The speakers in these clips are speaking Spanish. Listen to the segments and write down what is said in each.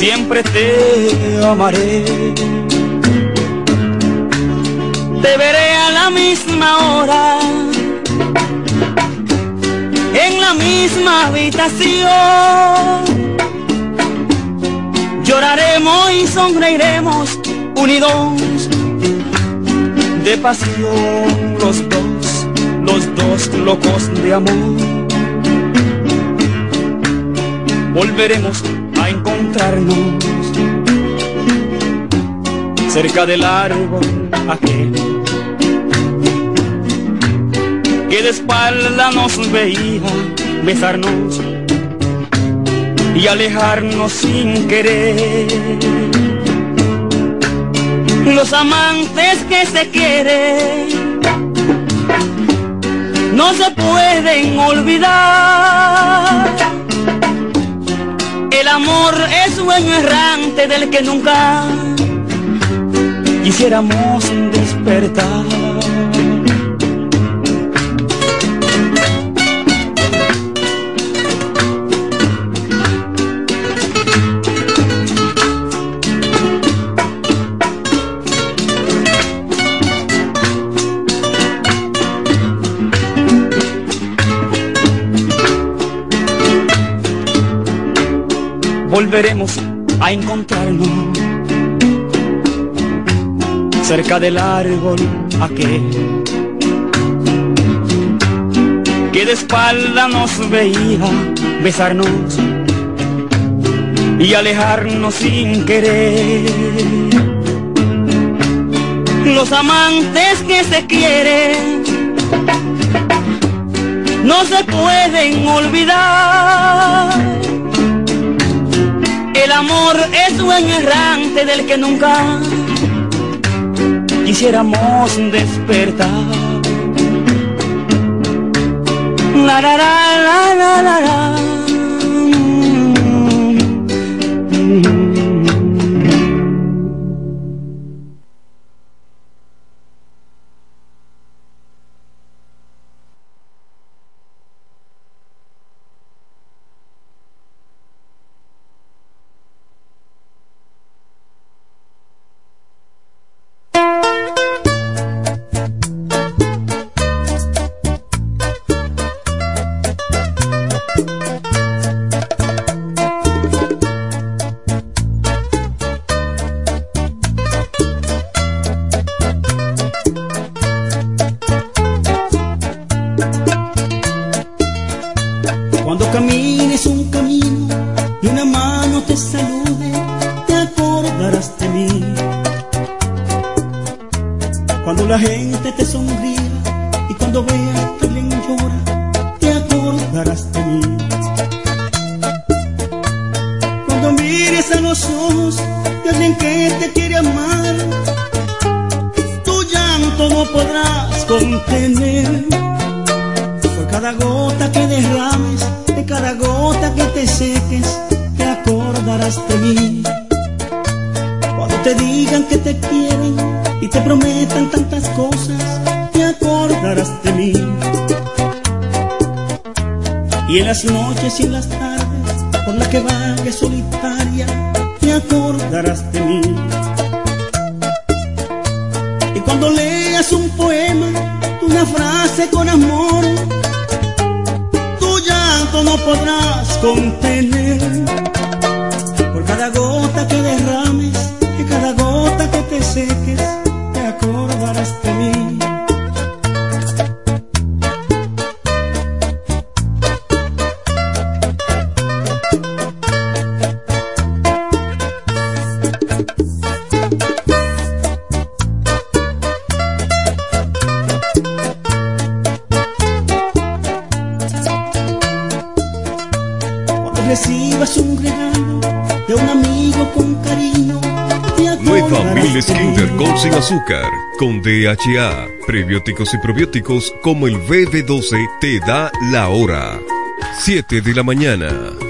siempre te amaré. Te veré a la misma hora, en la misma habitación. Lloraremos y sonreiremos unidos de pasión los dos, los dos locos de amor. Volveremos encontrarnos cerca del árbol aquel que de espalda nos veía besarnos y alejarnos sin querer los amantes que se quieren no se pueden olvidar. Amor es sueño errante del que nunca quisiéramos despertar. Volveremos a encontrarnos cerca del árbol aquel que de espalda nos veía besarnos y alejarnos sin querer. Los amantes que se quieren no se pueden olvidar el amor es sueño errante del que nunca quisiéramos despertar. Con DHA, prebióticos y probióticos como el BB12 te da la hora. 7 de la mañana.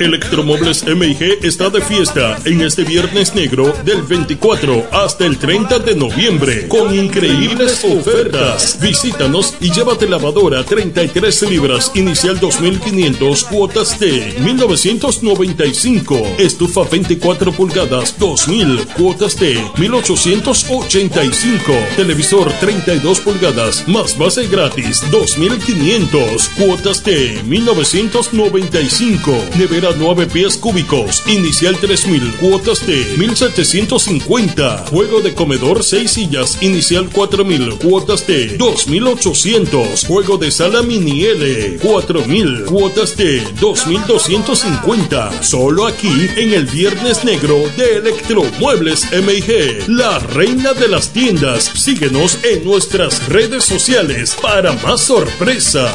Electromuebles MIG está de fiesta en este viernes negro del 24 hasta el 30 de noviembre con increíbles ofertas. Visítanos y llévate lavadora 33 libras inicial 2500 cuotas de 1995. Estufa 24 pulgadas 2000 cuotas de 1885. Televisor 32 pulgadas más base gratis 2500 cuotas de 1995. Nevera 9 pies cúbicos. Inicial 3000, cuotas de 1750. Juego de comedor 6 sillas. Inicial 4000, cuotas de 2800. Juego de sala mini L 4000, cuotas de 2250. Solo aquí en el Viernes Negro de Electromuebles MIG. La reina de las tiendas. Síguenos en nuestras redes sociales para más sorpresa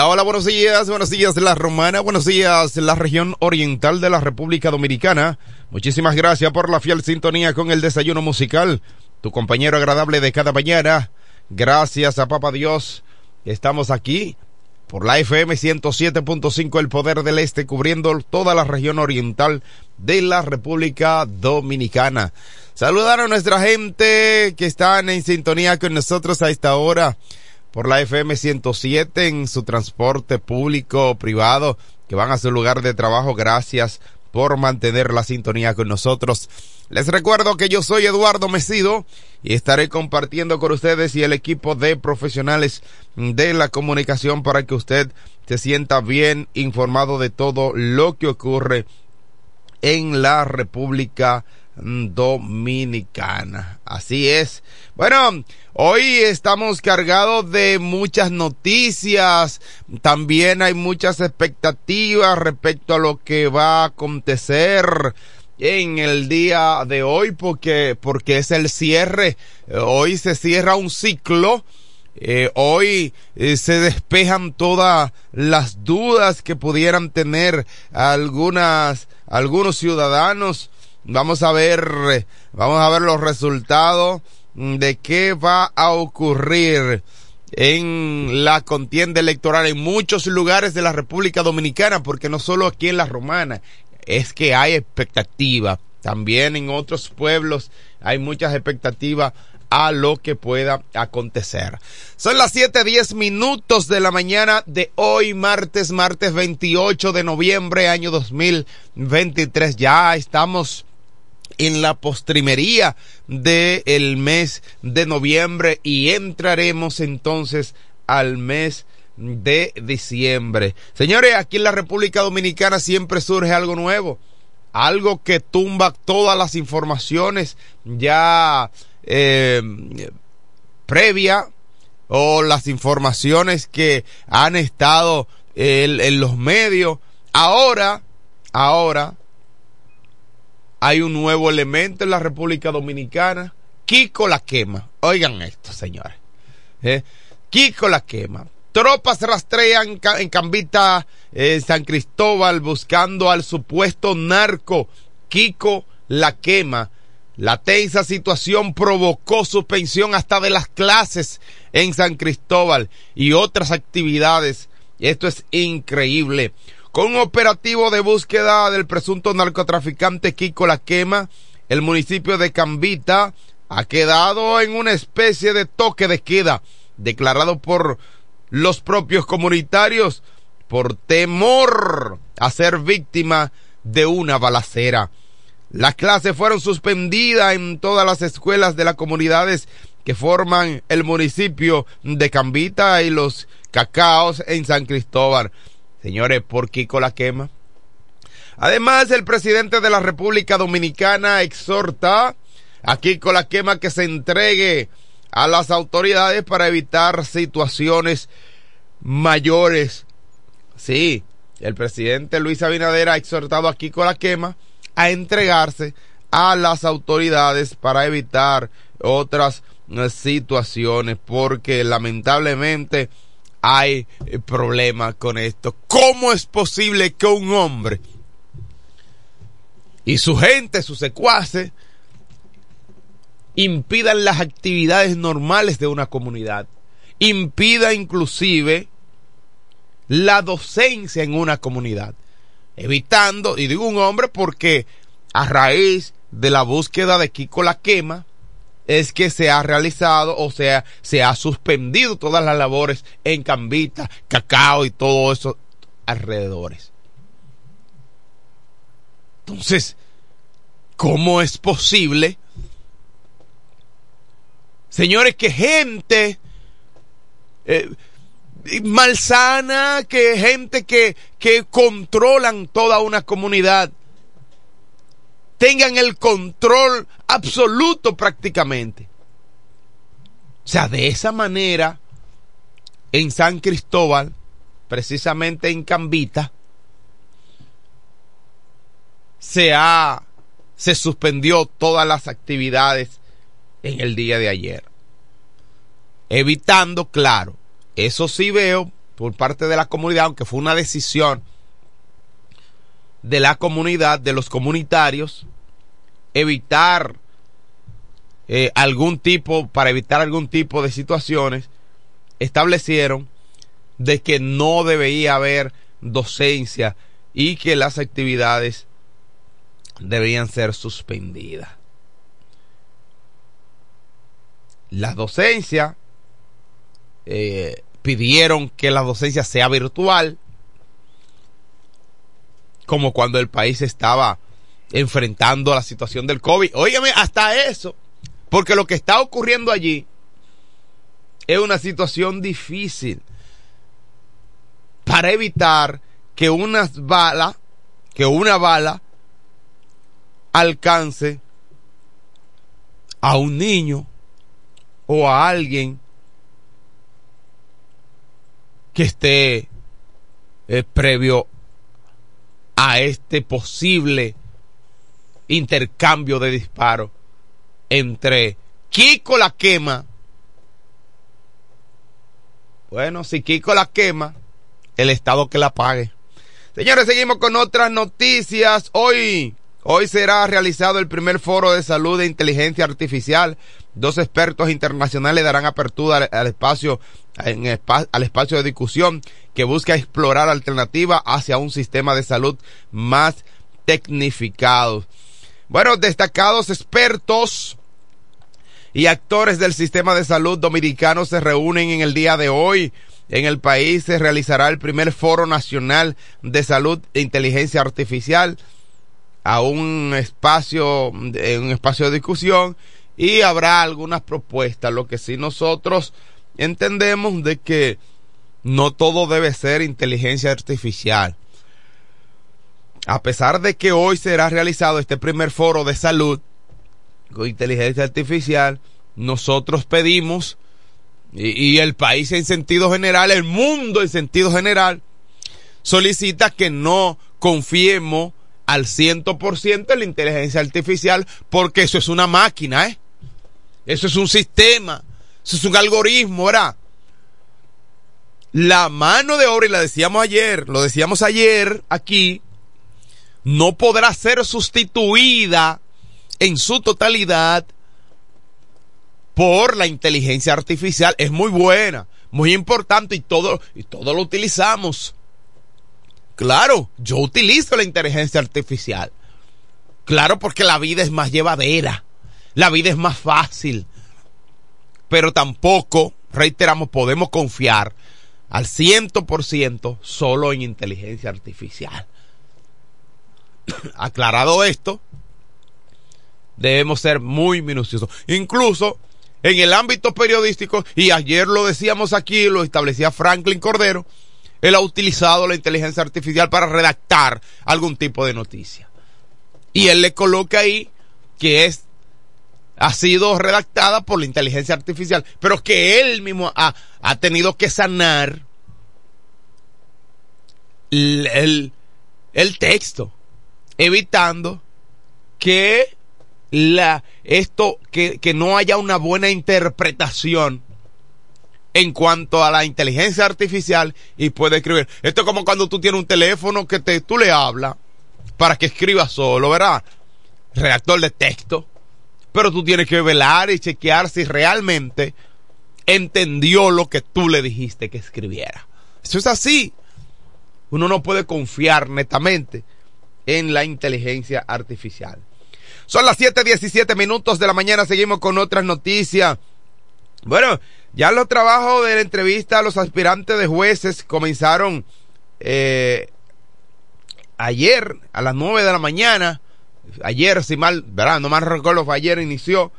Hola, buenos días, buenos días La Romana, buenos días la región oriental de la República Dominicana. Muchísimas gracias por la fiel sintonía con el desayuno musical, tu compañero agradable de cada mañana. Gracias a Papa Dios, estamos aquí por la FM 107.5 El Poder del Este, cubriendo toda la región oriental de la República Dominicana. Saludar a nuestra gente que están en sintonía con nosotros a esta hora por la FM 107 en su transporte público privado que van a su lugar de trabajo. Gracias por mantener la sintonía con nosotros. Les recuerdo que yo soy Eduardo Mesido y estaré compartiendo con ustedes y el equipo de profesionales de la comunicación para que usted se sienta bien informado de todo lo que ocurre en la República Dominicana. Así es. Bueno, hoy estamos cargados de muchas noticias. También hay muchas expectativas respecto a lo que va a acontecer en el día de hoy porque, porque es el cierre. Hoy se cierra un ciclo. Eh, hoy eh, se despejan todas las dudas que pudieran tener algunas, algunos ciudadanos Vamos a ver, vamos a ver los resultados de qué va a ocurrir en la contienda electoral en muchos lugares de la República Dominicana, porque no solo aquí en la Romana, es que hay expectativa. También en otros pueblos hay muchas expectativas a lo que pueda acontecer. Son las 7:10 minutos de la mañana de hoy, martes, martes 28 de noviembre, año 2023. Ya estamos en la postrimería del mes de noviembre y entraremos entonces al mes de diciembre. Señores, aquí en la República Dominicana siempre surge algo nuevo, algo que tumba todas las informaciones ya eh, previa o las informaciones que han estado en los medios. Ahora, ahora, hay un nuevo elemento en la República Dominicana. Kiko la quema. Oigan esto, señores. ¿Eh? Kiko la quema. Tropas rastrean en Cambita, eh, San Cristóbal, buscando al supuesto narco. Kiko la quema. La tensa situación provocó suspensión hasta de las clases en San Cristóbal y otras actividades. Esto es increíble. Con un operativo de búsqueda del presunto narcotraficante Kiko La Quema, el municipio de Cambita ha quedado en una especie de toque de queda declarado por los propios comunitarios por temor a ser víctima de una balacera. Las clases fueron suspendidas en todas las escuelas de las comunidades que forman el municipio de Cambita y los cacaos en San Cristóbal. Señores, por Kiko la quema. Además, el presidente de la República Dominicana exhorta a Kiko la quema que se entregue a las autoridades para evitar situaciones mayores. Sí, el presidente Luis Abinader ha exhortado a Kiko la quema a entregarse a las autoridades para evitar otras eh, situaciones porque lamentablemente hay eh, problemas con esto. ¿Cómo es posible que un hombre y su gente, sus secuaces, impidan las actividades normales de una comunidad? Impida inclusive la docencia en una comunidad. Evitando, y digo un hombre porque a raíz de la búsqueda de Kiko la quema, es que se ha realizado, o sea, se ha suspendido todas las labores en Cambita, Cacao y todo eso alrededores. Entonces, ¿cómo es posible? Señores, que gente eh, malsana, que gente que, que controlan toda una comunidad, tengan el control absoluto prácticamente. O sea, de esa manera, en San Cristóbal, precisamente en Cambita, se ha, se suspendió todas las actividades en el día de ayer. Evitando, claro, eso sí veo por parte de la comunidad, aunque fue una decisión de la comunidad, de los comunitarios, evitar eh, algún tipo, para evitar algún tipo de situaciones, establecieron de que no debería haber docencia y que las actividades deberían ser suspendidas. La docencia eh, pidieron que la docencia sea virtual, como cuando el país estaba enfrentando la situación del COVID. Óigame, hasta eso, porque lo que está ocurriendo allí es una situación difícil para evitar que una bala, que una bala alcance a un niño o a alguien que esté eh, previo a este posible intercambio de disparos entre Kiko la quema. Bueno, si Kiko la quema, el Estado que la pague. Señores, seguimos con otras noticias. Hoy, hoy será realizado el primer foro de salud de inteligencia artificial Dos expertos internacionales darán apertura al, espacio, al espacio de discusión que busca explorar alternativas hacia un sistema de salud más tecnificado. Bueno, destacados expertos y actores del sistema de salud dominicano se reúnen en el día de hoy. En el país se realizará el primer foro nacional de salud e inteligencia artificial a un espacio, un espacio de discusión y habrá algunas propuestas. Lo que sí nosotros entendemos de que no todo debe ser inteligencia artificial. A pesar de que hoy será realizado este primer foro de salud con inteligencia artificial, nosotros pedimos, y, el país en sentido general, el mundo en sentido general, solicita que no confiemos al ciento por ciento en la inteligencia artificial, porque eso es una máquina, ¿eh? Eso es un sistema. Eso es un algoritmo, ¿verdad? La mano de obra, y la decíamos ayer, lo decíamos ayer aquí, no podrá ser sustituida en su totalidad por la inteligencia artificial. Es muy buena, muy importante y todo, y todo lo utilizamos. Claro, yo utilizo la inteligencia artificial. Claro, porque la vida es más llevadera la vida es más fácil. Pero tampoco, reiteramos, podemos confiar al ciento por ciento solo en inteligencia artificial. Aclarado esto, debemos ser muy minuciosos. Incluso en el ámbito periodístico, y ayer lo decíamos aquí, lo establecía Franklin Cordero, él ha utilizado la inteligencia artificial para redactar algún tipo de noticia. Y él le coloca ahí que es ha sido redactada por la inteligencia artificial, pero que él mismo ha, tenido que sanar el, el, texto, evitando que la, esto, que, que no haya una buena interpretación en cuanto a la inteligencia artificial y puede escribir. Esto es como cuando tú tienes un teléfono que te, tú le hablas para que escriba solo, ¿verdad? Redactor de texto pero tú tienes que velar y chequear si realmente entendió lo que tú le dijiste que escribiera. Eso es así. Uno no puede confiar netamente en la inteligencia artificial. Son las 7:17 minutos de la mañana, seguimos con otras noticias. Bueno, ya los trabajos de la entrevista a los aspirantes de jueces comenzaron eh, ayer a las 9 de la mañana ayer, si mal, ¿verdad? No mal recuerdo, fue ayer inició.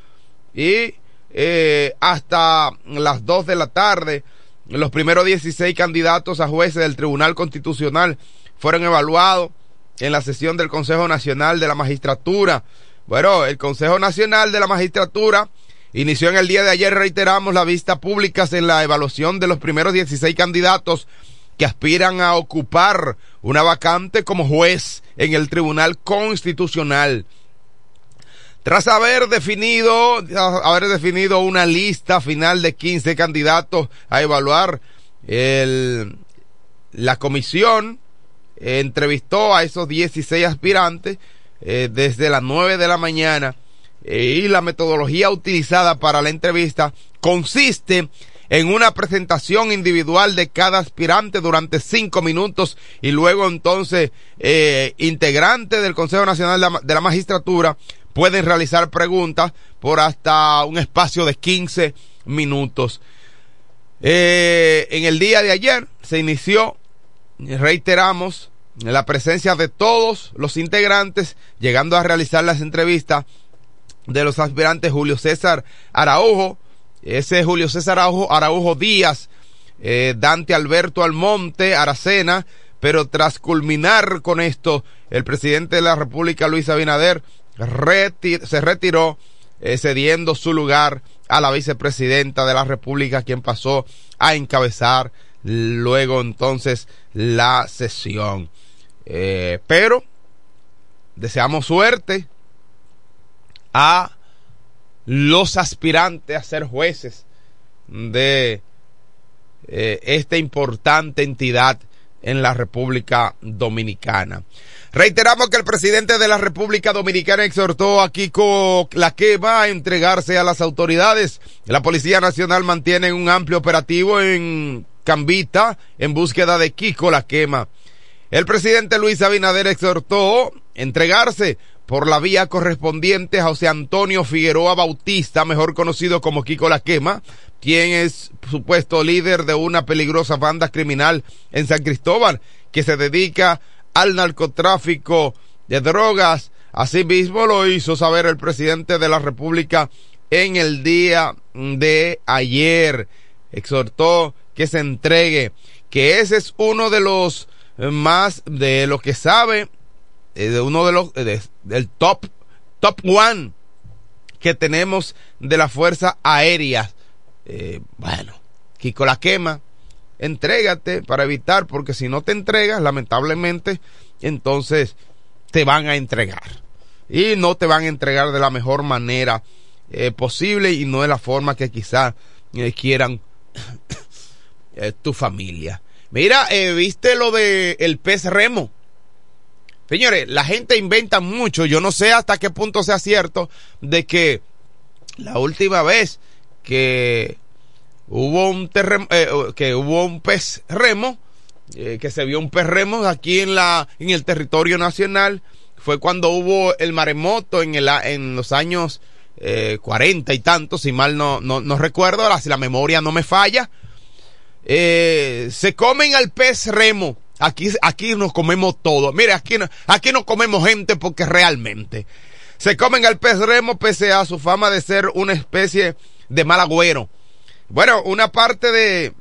Y eh, hasta las 2 de la tarde, los primeros 16 candidatos a jueces del Tribunal Constitucional fueron evaluados en la sesión del Consejo Nacional de la Magistratura. Bueno, el Consejo Nacional de la Magistratura inició en el día de ayer, reiteramos, la vista pública en la evaluación de los primeros 16 candidatos que aspiran a ocupar una vacante como juez en el Tribunal Constitucional. Tras haber definido, haber definido una lista final de 15 candidatos a evaluar, la comisión entrevistó a esos 16 aspirantes eh, desde las 9 de la mañana eh, y la metodología utilizada para la entrevista consiste en una presentación individual de cada aspirante durante cinco minutos y luego entonces eh, integrantes del Consejo Nacional de la Magistratura pueden realizar preguntas por hasta un espacio de 15 minutos. Eh, en el día de ayer se inició, reiteramos, la presencia de todos los integrantes, llegando a realizar las entrevistas de los aspirantes Julio César Araujo, ese es Julio César Araujo, Díaz, eh, Dante Alberto Almonte, Aracena, pero tras culminar con esto, el presidente de la República, Luis Abinader, se retiró eh, cediendo su lugar a la vicepresidenta de la República, quien pasó a encabezar luego entonces la sesión. Eh, pero deseamos suerte a los aspirantes a ser jueces de eh, esta importante entidad en la República Dominicana. Reiteramos que el presidente de la República Dominicana exhortó a Kiko Laqueva a entregarse a las autoridades. La Policía Nacional mantiene un amplio operativo en Cambita en búsqueda de Kiko Laquema. El presidente Luis Abinader exhortó entregarse por la vía correspondiente José Antonio Figueroa Bautista, mejor conocido como Kiko La Quema, quien es supuesto líder de una peligrosa banda criminal en San Cristóbal, que se dedica al narcotráfico de drogas. Asimismo lo hizo saber el presidente de la República en el día de ayer. Exhortó que se entregue, que ese es uno de los más de lo que sabe eh, de uno de los del top top one que tenemos de la fuerza aérea. Eh, bueno Kiko la quema. Entrégate para evitar porque si no te entregas lamentablemente entonces te van a entregar. Y no te van a entregar de la mejor manera eh, posible y no de la forma que quizás quieran tu familia. Mira viste lo de el pez remo Señores, la gente inventa mucho. Yo no sé hasta qué punto sea cierto de que la última vez que hubo un eh, que hubo un pez remo, eh, que se vio un pez remo aquí en la en el territorio nacional, fue cuando hubo el maremoto en los años eh, 40 y tantos, si mal no, no, recuerdo, ahora si la memoria no me falla. Eh, se comen al pez remo Aquí, aquí nos comemos todo. Mire, aquí, aquí no comemos gente porque realmente se comen al pez remo pese a su fama de ser una especie de mal agüero. Bueno, una parte de,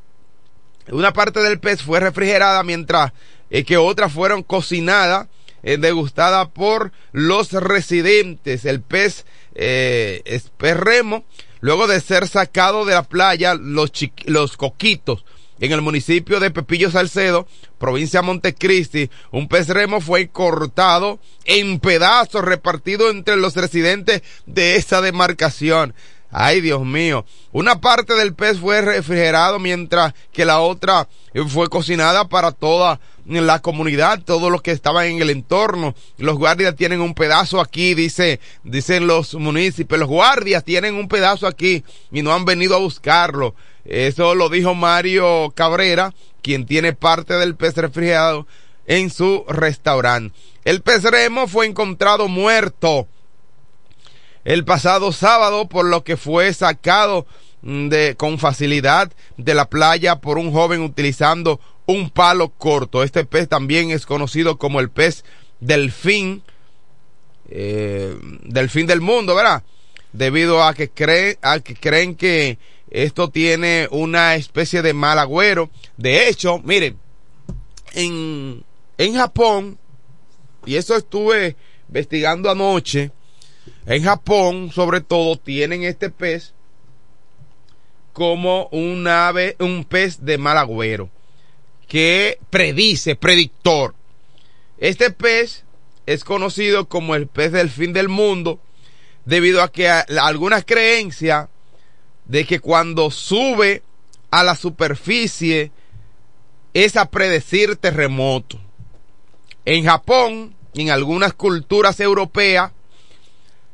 una parte del pez fue refrigerada mientras eh, que otras fueron cocinadas, eh, degustadas por los residentes. El pez, eh, pez remo, luego de ser sacado de la playa, los, los coquitos en el municipio de Pepillo Salcedo, provincia de Montecristi, un pez remo fue cortado en pedazos repartido entre los residentes de esa demarcación. Ay, Dios mío. Una parte del pez fue refrigerado mientras que la otra fue cocinada para toda la comunidad, todos los que estaban en el entorno. Los guardias tienen un pedazo aquí, dice, dicen los municipios. Los guardias tienen un pedazo aquí y no han venido a buscarlo. Eso lo dijo Mario Cabrera, quien tiene parte del pez refrigerado en su restaurante. El pez remo fue encontrado muerto el pasado sábado, por lo que fue sacado mm, de, con facilidad de la playa por un joven utilizando un palo corto. Este pez también es conocido como el pez delfín, eh, delfín del mundo, ¿verdad? Debido a que, cree, a que creen que esto tiene una especie de mal agüero. De hecho, miren, en, en Japón, y eso estuve investigando anoche, en Japón, sobre todo, tienen este pez como un ave, un pez de mal agüero, que predice, predictor. Este pez es conocido como el pez del fin del mundo, debido a que algunas creencias de que cuando sube a la superficie es a predecir terremoto. En Japón, en algunas culturas europeas,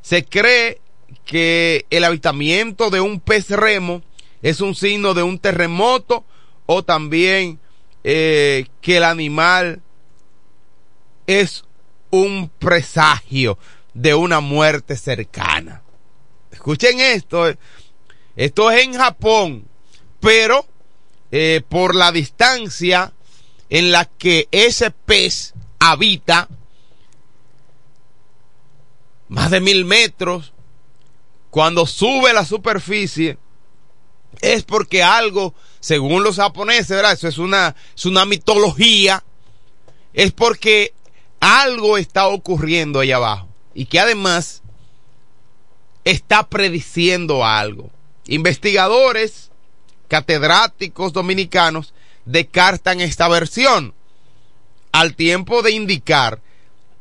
se cree que el habitamiento de un pez remo es un signo de un terremoto o también eh, que el animal es un presagio de una muerte cercana. Escuchen esto, eh. esto es en Japón, pero eh, por la distancia en la que ese pez habita, más de mil metros, cuando sube la superficie, es porque algo, según los japoneses, ¿verdad? Eso es una, es una mitología, es porque algo está ocurriendo ahí abajo y que además está prediciendo algo. Investigadores, catedráticos dominicanos descartan esta versión al tiempo de indicar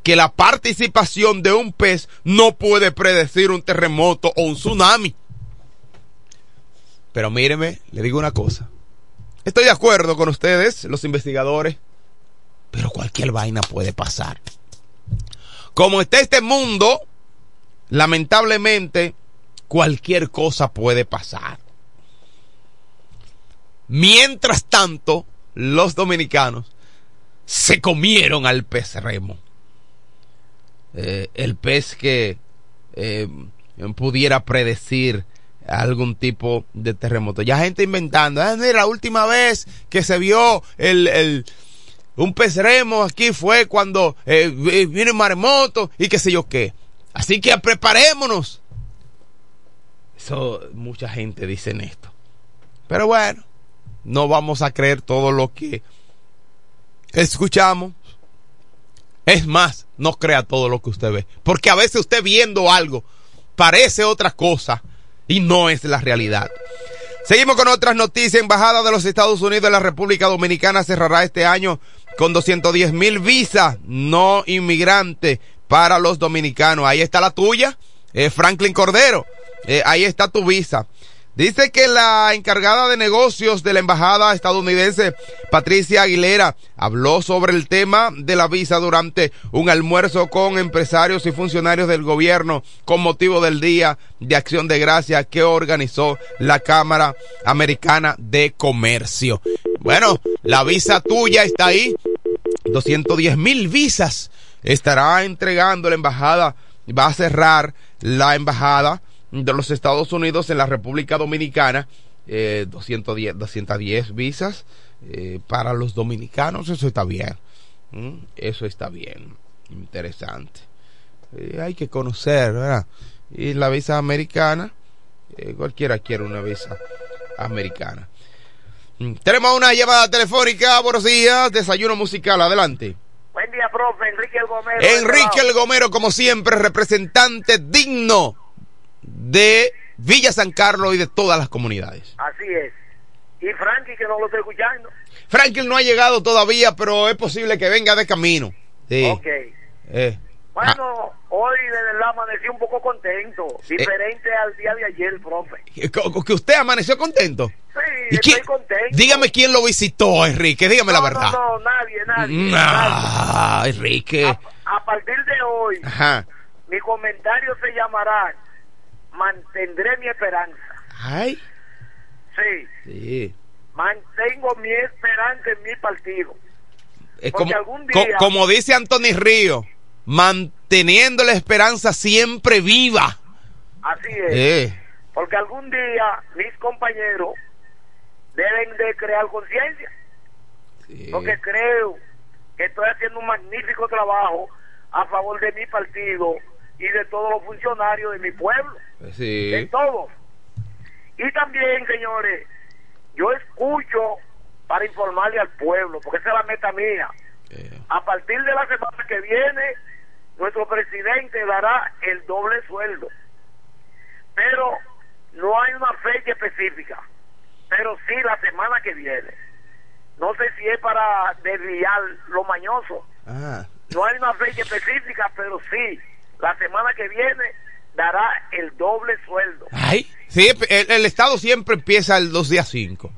que la participación de un pez no puede predecir un terremoto o un tsunami. Pero míreme, le digo una cosa. Estoy de acuerdo con ustedes, los investigadores, pero cualquier vaina puede pasar. Como está este mundo, lamentablemente, cualquier cosa puede pasar. Mientras tanto, los dominicanos se comieron al pez remo. Eh, el pez que eh, pudiera predecir algún tipo de terremoto. Ya gente inventando, ah, la última vez que se vio el, el un aquí fue cuando eh, vino un maremoto y qué sé yo qué. Así que preparémonos. Eso, mucha gente dice esto. Pero bueno, no vamos a creer todo lo que escuchamos. Es más, no crea todo lo que usted ve. Porque a veces usted viendo algo parece otra cosa y no es la realidad. Seguimos con otras noticias. Embajada de los Estados Unidos en la República Dominicana cerrará este año con 210 mil visas no inmigrantes para los dominicanos. Ahí está la tuya, eh, Franklin Cordero. Eh, ahí está tu visa. Dice que la encargada de negocios de la embajada estadounidense, Patricia Aguilera, habló sobre el tema de la visa durante un almuerzo con empresarios y funcionarios del gobierno con motivo del Día de Acción de Gracia que organizó la Cámara Americana de Comercio. Bueno, la visa tuya está ahí. 210 mil visas estará entregando la embajada. Va a cerrar la embajada de los Estados Unidos en la República Dominicana, eh, 210, 210 visas eh, para los dominicanos, eso está bien, eso está bien, interesante. Eh, hay que conocer, ¿verdad? Y la visa americana, cualquiera quiere una visa americana. Mm, tenemos una llamada telefónica, buenos días, desayuno musical, adelante. Buen día, profe, Enrique El Gomero. Enrique El Gomero, como siempre, representante digno de Villa San Carlos y de todas las comunidades. Así es. Y Frankie, que no lo estoy escuchando. Frankie no ha llegado todavía, pero es posible que venga de camino. Sí. Ok. Eh. Bueno, hoy de verdad amanecí un poco contento, diferente al día de ayer, profe. ¿Que usted amaneció contento? Sí, estoy contento. Dígame quién lo visitó, Enrique, dígame la verdad. No, no, nadie, nadie. Ah, Enrique. A, a, partir de hoy, Ajá. mi comentario se llamará mantendré mi esperanza. Ay. Sí. Sí. Mantengo mi esperanza en mi partido. Es como, algún día, co como dice Anthony Río, manteniendo la esperanza siempre viva. Así es. Eh. Porque algún día mis compañeros deben de crear conciencia. Sí. Porque creo que estoy haciendo un magnífico trabajo a favor de mi partido y de todos los funcionarios de mi pueblo. Sí. De todos. Y también, señores, yo escucho para informarle al pueblo, porque esa es la meta mía. Eh. A partir de la semana que viene, nuestro presidente dará el doble sueldo. Pero no hay una fecha específica, pero sí la semana que viene. No sé si es para desviar lo mañoso. Ah. No hay una fecha específica, pero sí, la semana que viene dará el doble sueldo. Ay, sí, el, el Estado siempre empieza los días 5.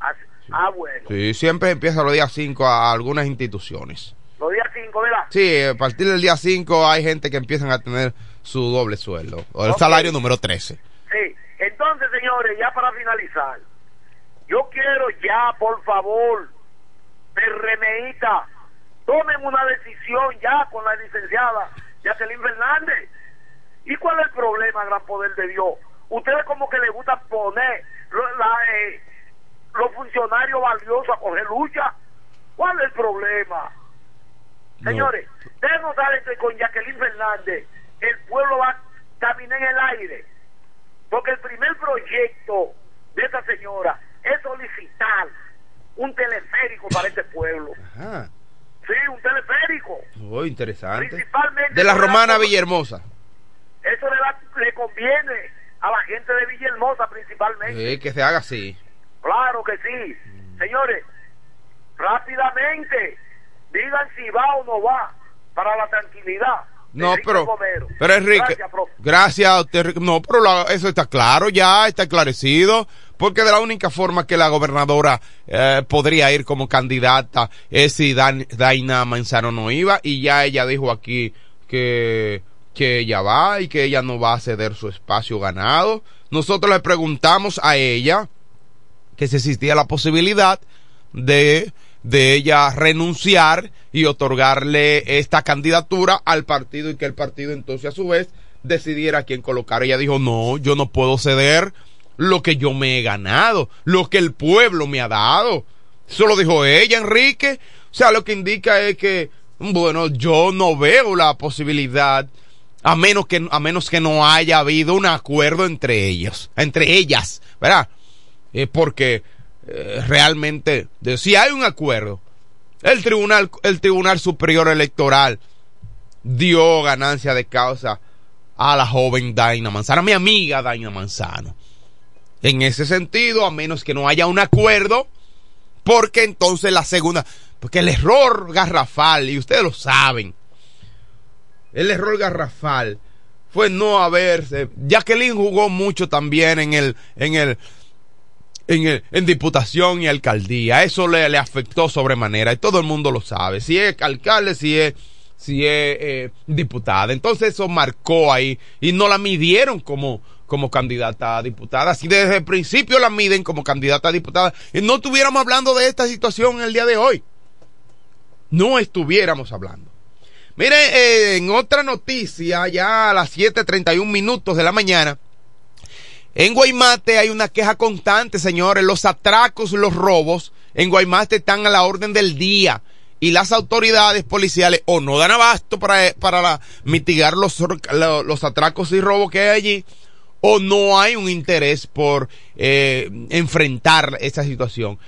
Ah, ah, bueno. Sí, siempre empieza los días 5 a algunas instituciones. Los días 5, ¿verdad? Sí, a partir del día 5 hay gente que empiezan a tener su doble sueldo, o el salario número 13. Sí, entonces señores, ya para finalizar, yo quiero ya, por favor, PRMita, tomen una decisión ya con la licenciada Jacqueline Fernández. ¿Y cuál es el problema, gran poder de Dios? Ustedes como que les gusta poner la, eh, los funcionarios valiosos a coger lucha. ¿Cuál es el problema? No. Señores, no saben que con Jacqueline Fernández el pueblo va a caminar en el aire. Porque el primer proyecto de esta señora es solicitar un teleférico para este pueblo. Ajá. Sí, un teleférico. Oh, interesante. Principalmente De la Romana Villahermosa. Eso le, va- le conviene a la gente de Villahermosa principalmente. Sí, que se haga así. Claro que sí. Señores, rápidamente digan si va o no va para la tranquilidad. No, pero, pero Enrique, Gracias, gracias a usted, no, pero la- eso está claro ya, está esclarecido, porque de la única forma que la gobernadora eh, podría ir como candidata es si Daina Manzano no iba y ya ella dijo aquí que, que ella va y que ella no va a ceder su espacio ganado. Nosotros le preguntamos a ella que si existía la posibilidad de, de ella renunciar y otorgarle esta candidatura al partido y que el partido entonces a su vez decidiera quién colocar. Ella dijo, no, yo no puedo ceder lo que yo me he ganado, lo que el pueblo me ha dado. Eso lo dijo ella, Enrique. O sea, lo que indica es que, bueno, yo no veo la posibilidad, a menos que, a menos que no haya habido un acuerdo entre ellos, entre ellas, ¿verdad? Porque eh, realmente, de, si hay un acuerdo, el tribunal, el tribunal superior electoral dio ganancia de causa a la joven Daina Manzano, a mi amiga Daina Manzano. En ese sentido, a menos que no haya un acuerdo, porque entonces la segunda, porque el error garrafal, y ustedes lo saben, el error garrafal fue no haberse, Jacqueline jugó mucho también en el, en el, en, el, en diputación y alcaldía, eso le, le afectó sobremanera, y todo el mundo lo sabe, si es alcalde, si es si es eh, diputada. Entonces eso marcó ahí y no la midieron como, como candidata a diputada. Si desde el principio la miden como candidata a diputada y no estuviéramos hablando de esta situación en el día de hoy. No estuviéramos hablando. Mire, eh, en otra noticia, ya a las 7.31 minutos de la mañana, en Guaymate hay una queja constante, señores. Los atracos, los robos en Guaymate están a la orden del día y las autoridades policiales o no dan abasto para, para mitigar los, los atracos y robos que hay allí, o no hay un interés por eh, enfrentar esa situación.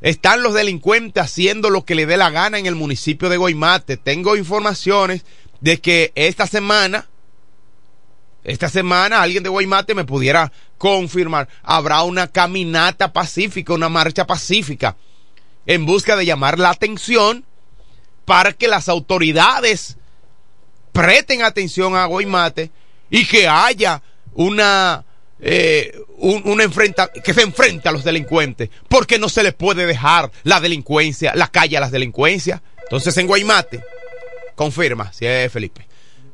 Están los delincuentes haciendo lo que le dé la gana en el municipio de Guaymate. Tengo informaciones de que esta semana, esta semana alguien de Guaymate me pudiera confirmar, habrá una caminata pacífica, una marcha pacífica en busca de llamar la atención para que las autoridades presten atención a Guaymate y que haya una eh, enfrenta, que se enfrente a los delincuentes, porque no se les puede dejar la delincuencia, la calle a las delincuencias. Entonces en Guaymate, confirma si es Felipe.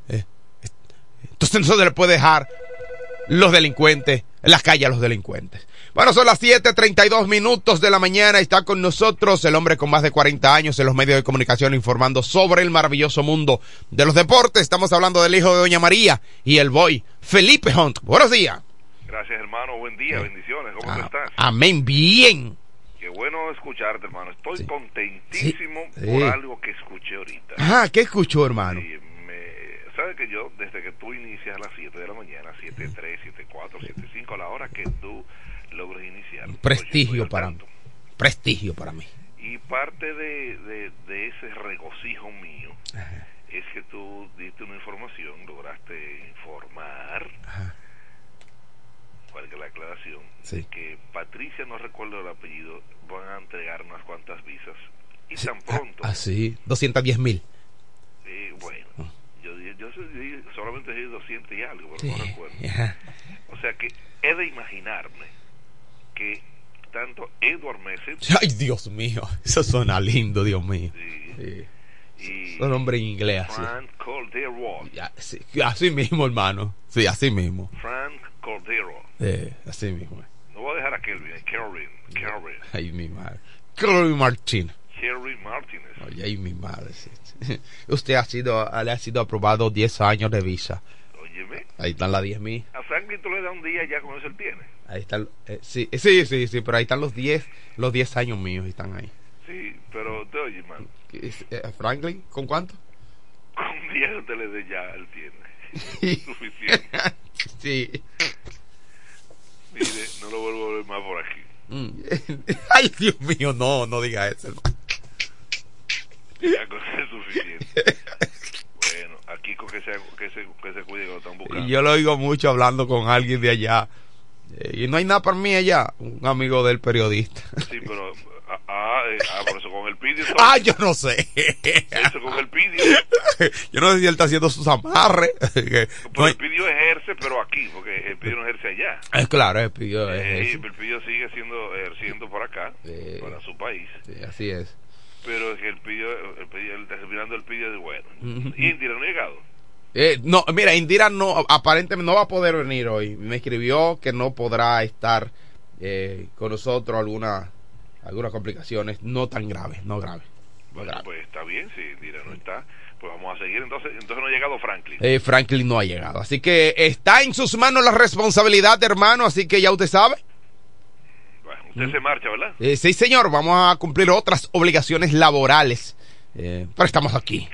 Eh, entonces no se les puede dejar los delincuentes, en las calles a los delincuentes. Bueno, son las 7:32 minutos de la mañana. Está con nosotros el hombre con más de 40 años en los medios de comunicación informando sobre el maravilloso mundo de los deportes. Estamos hablando del hijo de Doña María y el boy Felipe Hunt. Buenos días. Gracias, hermano. Buen día, bendiciones. ¿Cómo Ah, estás? Amén. Bien. Qué bueno escucharte, hermano. Estoy Sí. contentísimo Sí, por algo que escuché ahorita. Ah, ¿qué escuchó, hermano? ¿Sabes que yo, desde que tú inicias a las 7 de la mañana, 7.3, 7.4, 7.5, a la hora que tú logres iniciar? pues yo Prestigio para mí. tanto. Prestigio para mí. Y parte de, de, de ese regocijo mío es que tú diste una información, lograste informar, Ajá. valga la aclaración, Sí. que Patricia, no recuerdo el apellido, van a entregar unas cuantas visas. Y Sí, tan pronto, Ah, sí. 210 mil. eh, bueno, yo, dije- yo, yo dije- solamente dije 200 y algo, pero Sí. no recuerdo. Ajá. O sea que he de imaginarme que tanto Edward Messett Ay, Dios mío. Eso suena lindo, Dios mío. y, Sí. y Son nombre en inglés así. Frank Cordero, Ya, sí, Así mismo, hermano. Sí, así mismo. Frank Cordero, Eh, así mismo. no voy a dejar a Kelvin, eh, Kelvin, Kelvin, Ay, mi madre. Chloe Martín. Kelvin Martínez. Oye, ay, mi madre. sí. Usted ha sido, le ha sido aprobado 10 años de visa. Óyeme, Ahí están las 10 mil. a Franklin tú le das un día ya con eso él tiene. Ahí están. eh, sí, sí, sí, sí, pero ahí están los 10, los 10 años míos están ahí. Sí, pero te oye, man, ¿Qué es, eh, Franklin, ¿con cuánto? con un día que usted le dé ya él tiene. Suficiente. sí. Mire, no lo vuelvo a ver más por aquí. Mm. Ay, Dios mío, no, no diga eso. hermano. Ya con eso es suficiente. Bueno, aquí con que se, que se, que se cuide que lo están buscando. Yo lo oigo mucho hablando con alguien de allá. Eh, y no hay nada para mí allá. Un amigo del periodista. Sí, pero ah, ah, eh, ah, por eso con el pidio. Ah, yo no sé. Eso con el pidio. yo no sé si él está haciendo sus amarres. Pero el pidio ejerce, pero aquí, porque el pidio no ejerce allá. Es claro, el pidio Eh, es. el pidio sigue siendo, ejerciendo por acá, para su país. Sí, así es. Pero es que el pidio, el pidio, el, terminando el pidio bueno. Ujú. Indira no ha llegado. Eh, no, mira, Indira no, aparentemente no va a poder venir hoy. Me escribió que no podrá estar eh, con nosotros alguna, algunas complicaciones no tan graves, no graves. no Bueno, graves. pues está bien, si Indira no está, pues vamos a seguir. Entonces, entonces no ha llegado Franklin. Eh, Franklin no ha llegado. Así que está en sus manos la responsabilidad, hermano. Así que ya usted sabe. Bueno, usted se marcha, ¿verdad? Eh, sí, señor, vamos a cumplir otras obligaciones laborales. Eh, pero estamos aquí.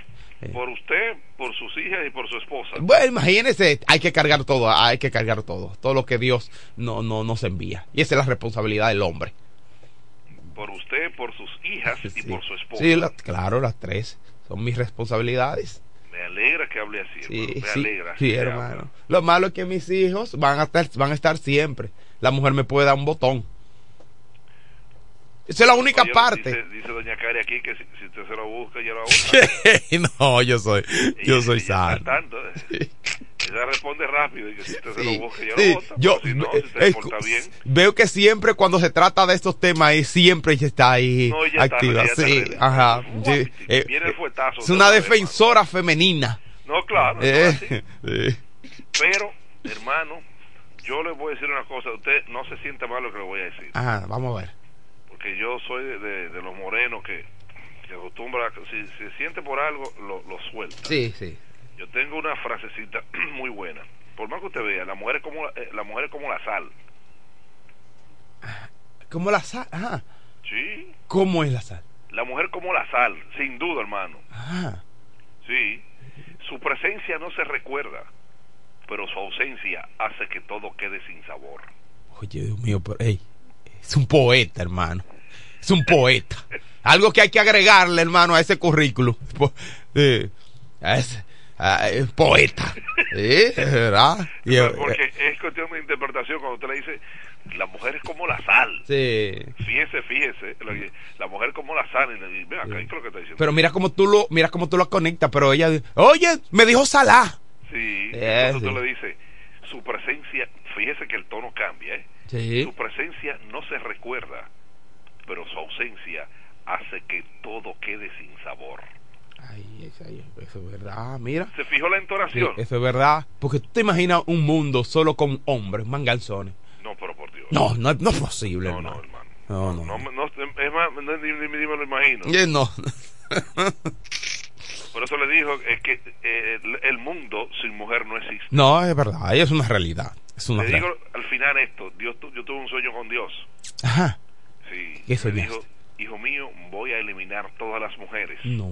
Por usted, por sus hijas y por su esposa. Bueno, imagínese, hay que cargar todo, hay que cargar todo, todo lo que Dios no, no nos envía. Y esa es la responsabilidad del hombre. Por usted, por sus hijas y por su esposa. Sí, la- claro, las tres son mis responsabilidades. Me alegra que hable así, Sí, hermano. Me sí, alegra. sí, hermano. hable. Lo malo es que mis hijos van a estar, van a estar siempre. La mujer me puede dar un botón. Esa es la única Oye, Parte. Dice, dice doña Cari aquí que si, si usted se lo busca, ya lo busca. no, yo soy, yo soy sano. tanto, eh. Ella responde rápido y que si usted se lo busca, ya sí, lo bota. yo si no, eh, si se eh, porta bien. veo que siempre cuando se trata de estos temas ahí, siempre ella está ahí No, ella está- activa. está sí, ajá. Uf, eh, viene el fuetazo, es una defensora femenina. No, claro. no Eh. Pero, hermano, yo le voy a decir una cosa. Usted no se sienta mal lo que le voy a decir. Ajá, vamos a ver. Porque yo soy de, de- de los morenos que, que acostumbra, si se siente por algo, lo, lo suelta. Sí, sí. Yo tengo una frasecita muy buena. Por más que usted vea, la mujer es como la, eh, la mujer es como la sal. ¿Cómo la sal? Ajá. Sí. ¿Cómo es la sal? La mujer como la sal, sin duda, hermano. Ajá. Sí. Su presencia no se recuerda, pero su ausencia hace que todo quede sin sabor. Oye, Dios mío, pero, ey, es un poeta, hermano. Es un poeta. Algo que hay que agregarle, hermano, a ese eh, a ese- a- eh, poeta. ¿Eh? ¿Verdad? Y, eh, Porque es cuestión de interpretación cuando usted le dice, la mujer es como la sal. sí. Fíjese, fíjese, la mujer como la sal. Y le dice, "Ve acá, ¿qué es lo que está diciendo? Pero mira cómo tú lo, mira cómo tú lo conectas, pero ella, oye, me dijo Salah. Sí, Eh, entonces sí. usted le dice, su presencia, fíjese que el tono cambia, ¿eh? Sí. Su presencia no se recuerda, pero su ausencia hace que todo quede sin sabor. Ay, eso, ay, eso es verdad, mira. ¿Se fijó la Sí, entonación? eso es verdad. Porque tú te imaginas un mundo solo con hombres, manganzones. No, pero por Dios. No, no, es- no es posible, no, hermano. no, hermano. No, no. No, no, es más, no, ni, ni- ni me lo imagino. No. Por eso le dijo es que eh, el, mundo sin mujer no existe. No, es verdad, es una realidad. Es una Le realidad. digo al final esto, Dios, yo tuve un sueño con Dios. Ajá. Sí. ¿Qué me soñaste? dijo, hijo mío, voy a eliminar todas las mujeres. No,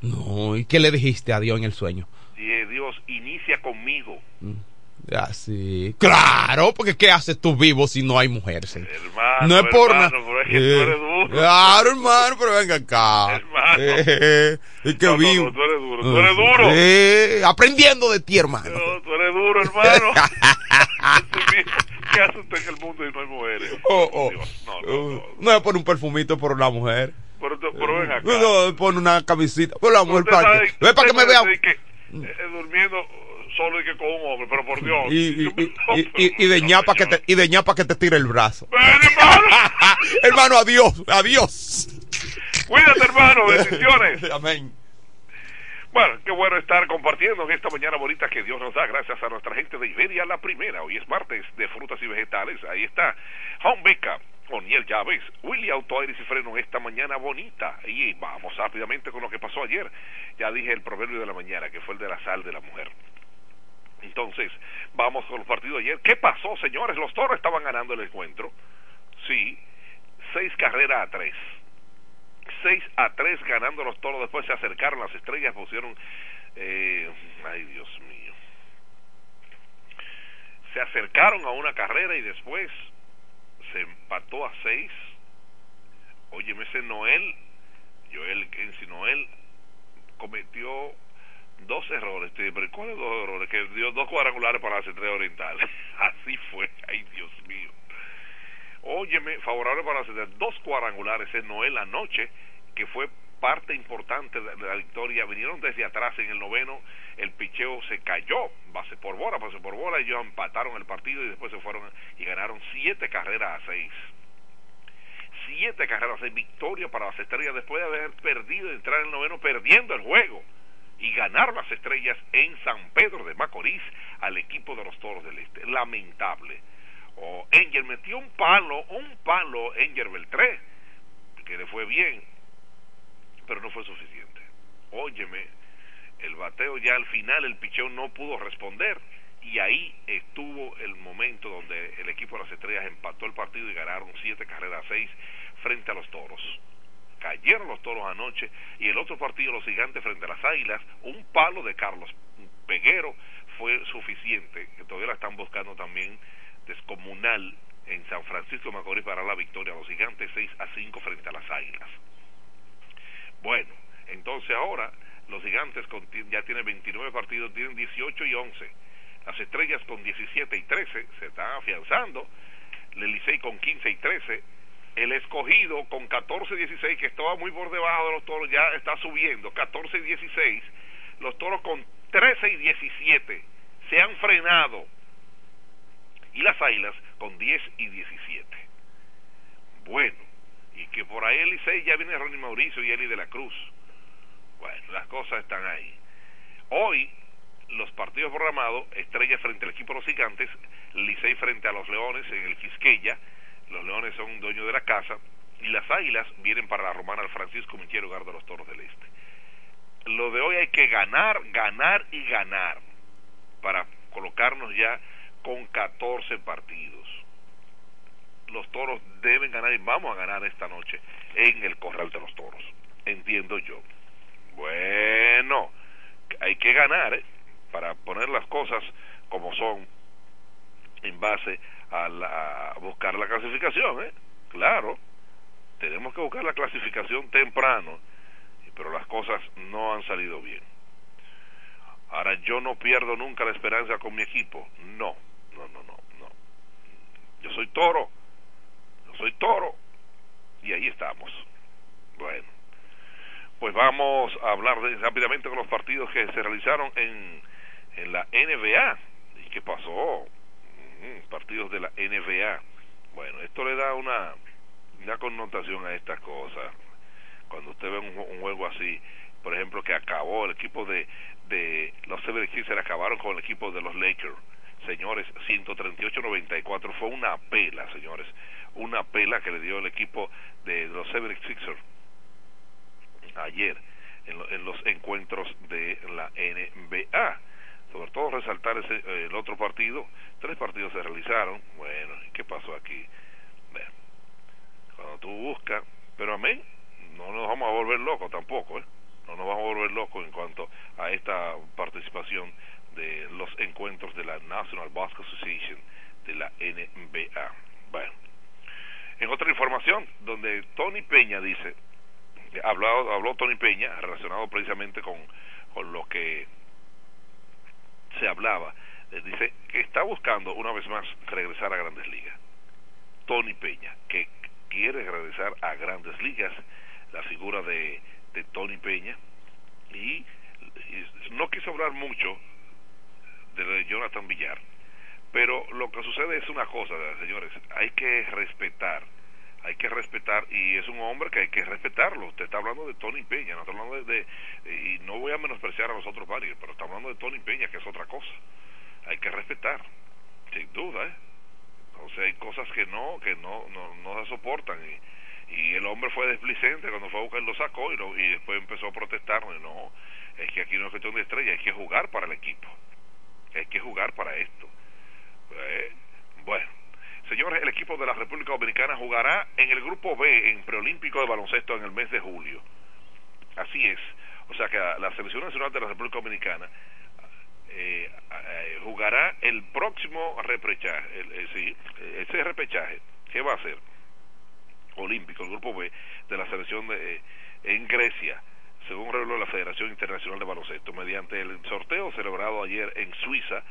no. ¿Y qué le dijiste a Dios en el sueño? Y eh, Dios inicia conmigo. Así. Claro, porque ¿qué haces tú vivo si no hay mujeres? Hermano, no es por nada. hermano, pero es que tú eres duro. Claro, hermano, pero venga acá. Hermano. Eh, es que No, no, vivo. no, tú eres duro, tú eres duro. Eh, aprendiendo de ti, hermano. No, tú eres duro, hermano. ¿Qué hace usted en el mundo y no hay mujeres? Oh, oh. Dios, no, no, Uh, no. no es por un perfumito por una mujer. Pero, pero ven acá. No, por una camisita. Por la mujer para que, para que me vea. que, eh, durmiendo solo y que con un hombre, pero por Dios. Y, y, y, y, y- de ñapa que te, y de ñapa que te tire el brazo. Ven, hermano. hermano, adiós, adiós. Cuídate, hermano. Bendiciones. Amén. Bueno, qué bueno estar compartiendo en esta mañana bonita que Dios nos da gracias a nuestra gente de Iberia la primera. Hoy es martes de frutas y vegetales. Ahí está Home Beca, Oniel Llaves, Willy Auto Aires y Freno esta mañana bonita. Y vamos rápidamente con lo que pasó ayer. Ya dije el proverbio de la mañana, que fue el de la sal de la mujer. Entonces, vamos con el partido de ayer. ¿Qué pasó, señores? Los toros estaban ganando el encuentro. Sí, seis carreras a tres. 6 a 3 ganando los toros. Después se acercaron las estrellas, pusieron. Eh, ay, Dios mío. Se acercaron a una carrera y después se empató a 6. Óyeme, ese Noel, Joel Kensi Noel, cometió dos errores. Te digo, ¿pero ¿Cuáles dos errores? Que dio dos cuadrangulares para las estrellas orientales. Así fue. Ay, Dios mío. Óyeme, favorable para hacer dos cuadrangulares en Noel anoche, que fue parte importante de la victoria. Vinieron desde atrás en el noveno, el picheo se cayó, base por bola, base por bola, ellos empataron el partido y después se fueron y ganaron siete carreras a seis. Siete carreras de victoria para las estrellas después de haber perdido, entrar en el noveno perdiendo el juego y ganar las estrellas en San Pedro de Macorís al equipo de los Toros del Este. Lamentable. O Enger metió un palo, un palo Enger Beltré, que le fue bien, pero no fue suficiente. Óyeme, el bateo ya al final el pichón no pudo responder y ahí estuvo el momento donde el equipo de las estrellas empató el partido y ganaron siete carreras seis frente a los toros cayeron los toros anoche y el otro partido, los gigantes frente a las águilas, un palo de Carlos Peguero fue suficiente, que todavía están buscando también descomunal en San Francisco de Macorís para la victoria, los gigantes 6 a 5 frente a las águilas. Bueno, entonces ahora los gigantes ya tienen 29 partidos, tienen 18 y 11. Las estrellas con 17 y 13 se están afianzando. El con 15 y 13 el escogido con 14-16, que estaba muy por debajo de los toros, ya está subiendo, 14 16. Los toros con 13 y 17 se han frenado. Y las águilas con 10 y 17. Bueno, y que por ahí el ya viene Ronnie Mauricio y Eli de la Cruz. Bueno, las cosas están ahí. Hoy, los partidos programados, Estrella frente al equipo de los gigantes, Licey frente a los Leones en el Quisqueya, los Leones son dueños de la casa y las Águilas vienen para la Romana al Francisco Michel Hogar de los Toros del Este. Lo de hoy hay que ganar, ganar y ganar para colocarnos ya con 14 partidos. Los toros deben ganar y vamos a ganar esta noche en el Corral de los Toros. Entiendo yo. Bueno, hay que ganar ¿eh? para poner las cosas como son en base a, buscar la clasificación, ¿eh? Claro, tenemos que buscar la clasificación temprano, pero las cosas no han salido bien. Ahora, yo no pierdo nunca la esperanza con mi equipo. No, no, no, no, no. Yo soy toro. Yo soy toro. Y ahí estamos. Bueno, pues vamos a hablar rápidamente con los partidos que se realizaron en, en la NBA. ¿Y qué pasó? partidos de la NBA. Bueno, esto le da una, una connotación a estas cosas. Cuando usted ve un, juego así, por ejemplo, que acabó el equipo de, de los 76 acabaron con el equipo de los Lakers. Señores, 138-94 fue una pela, señores. Una pela que le dio el equipo de los 76ers ayer en, en los encuentros de la NBA sobre todo resaltar ese, eh, el otro partido. Tres partidos se realizaron. Bueno, ¿qué pasó aquí? cuando tú buscas, pero amén, no nos vamos a volver locos tampoco, ¿eh? No nos vamos a volver locos en cuanto a esta participación de los encuentros de la National Basketball Association de la NBA. Bueno, en otra información, donde Tony Peña dice, habló, habló Tony Peña relacionado precisamente con, con lo que se hablaba, eh, dice que está buscando una vez más regresar a grandes ligas. Tony Peña, que quiere regresar a grandes ligas, la figura de, de Tony Peña, y, no quiso hablar mucho de Jonathan Villar, pero lo que sucede es una cosa, señores, hay que respetar hay que respetar y es un hombre que hay que respetarlo. Usted está hablando de Tony Peña, no está hablando de, y no voy a menospreciar a los otros varios, pero está hablando de Tony Peña, que es otra cosa. Hay que respetar, sin duda, ¿eh? O sea, hay cosas que no, que no, no, no se soportan y, y el hombre fue desplicente cuando fue a buscar lo sacó y, lo, y después empezó a protestar. No, es que aquí no es cuestión de estrella, hay que jugar para el equipo, hay que jugar para esto. Eh, bueno Señores, el equipo de la República Dominicana jugará en el grupo B en preolímpico de baloncesto en el mes de julio. Así es. O sea que la selección nacional de la República Dominicana eh, eh, jugará el próximo repechaje, el, eh, sí, ese repechaje, ¿qué va a ser? Olímpico, el grupo B de la selección de, en Grecia, según reveló la Federación Internacional de Baloncesto, mediante el sorteo celebrado ayer en Suiza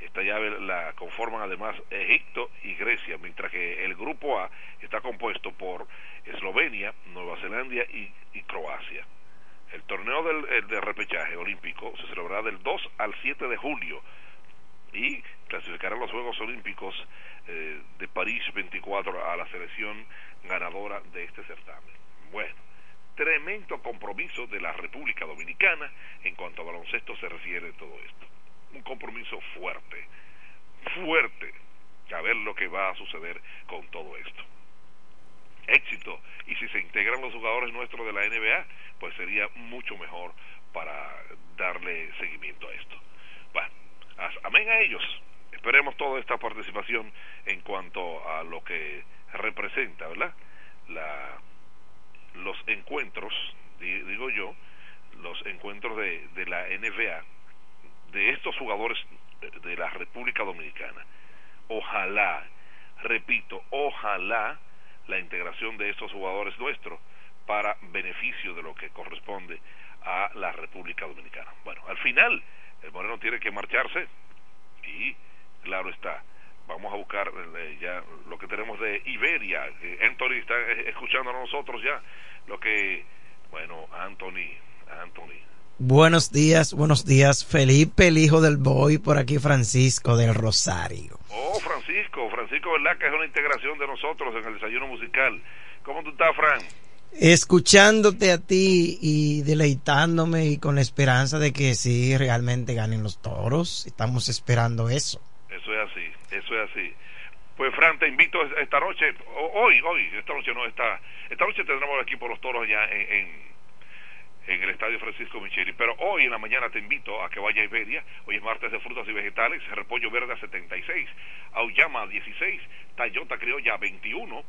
Esta llave la conforman además Egipto y Grecia, mientras que el grupo A está compuesto por Eslovenia, Nueva Zelanda y, Croacia. El torneo del, de repechaje olímpico se celebrará del 2 al 7 de julio y clasificarán los Juegos Olímpicos eh, de París 24 a la selección ganadora de este certamen. Bueno, tremendo compromiso de la República Dominicana en cuanto a baloncesto se refiere todo esto. Un compromiso fuerte, fuerte, a ver lo que va a suceder con todo esto. Éxito, y si se integran los jugadores nuestros de la NBA, pues sería mucho mejor para darle seguimiento a esto. Bueno, amén a ellos. Esperemos toda esta participación en cuanto a lo que representa, ¿verdad? La, los encuentros, digo yo, los encuentros de, de la NBA, de estos jugadores de la República Dominicana. Ojalá, repito, ojalá la integración de estos jugadores nuestros para beneficio de lo que corresponde a la República Dominicana. Bueno, al final el Moreno tiene que marcharse y claro está, vamos a buscar eh, ya lo que tenemos de Iberia. Anthony está escuchando a nosotros ya lo que, bueno, Anthony, Anthony. Buenos días, buenos días. Felipe, el hijo del boy, por aquí Francisco del Rosario. Oh, Francisco, Francisco, ¿verdad? Que es una integración de nosotros en el desayuno musical. ¿Cómo tú estás, Fran? Escuchándote a ti y deleitándome y con la esperanza de que sí realmente ganen los toros. Estamos esperando eso. Eso es así, eso es así. Pues Fran, te invito esta noche, hoy, hoy, esta noche no, esta, esta noche tendremos aquí por los toros ya en, en, el Estadio Francisco Micheli, pero hoy en la mañana te invito a que vaya a Iberia, hoy es martes de frutas y vegetales, repollo verde a 76, Auyama a 16, Tayota criolla a 21,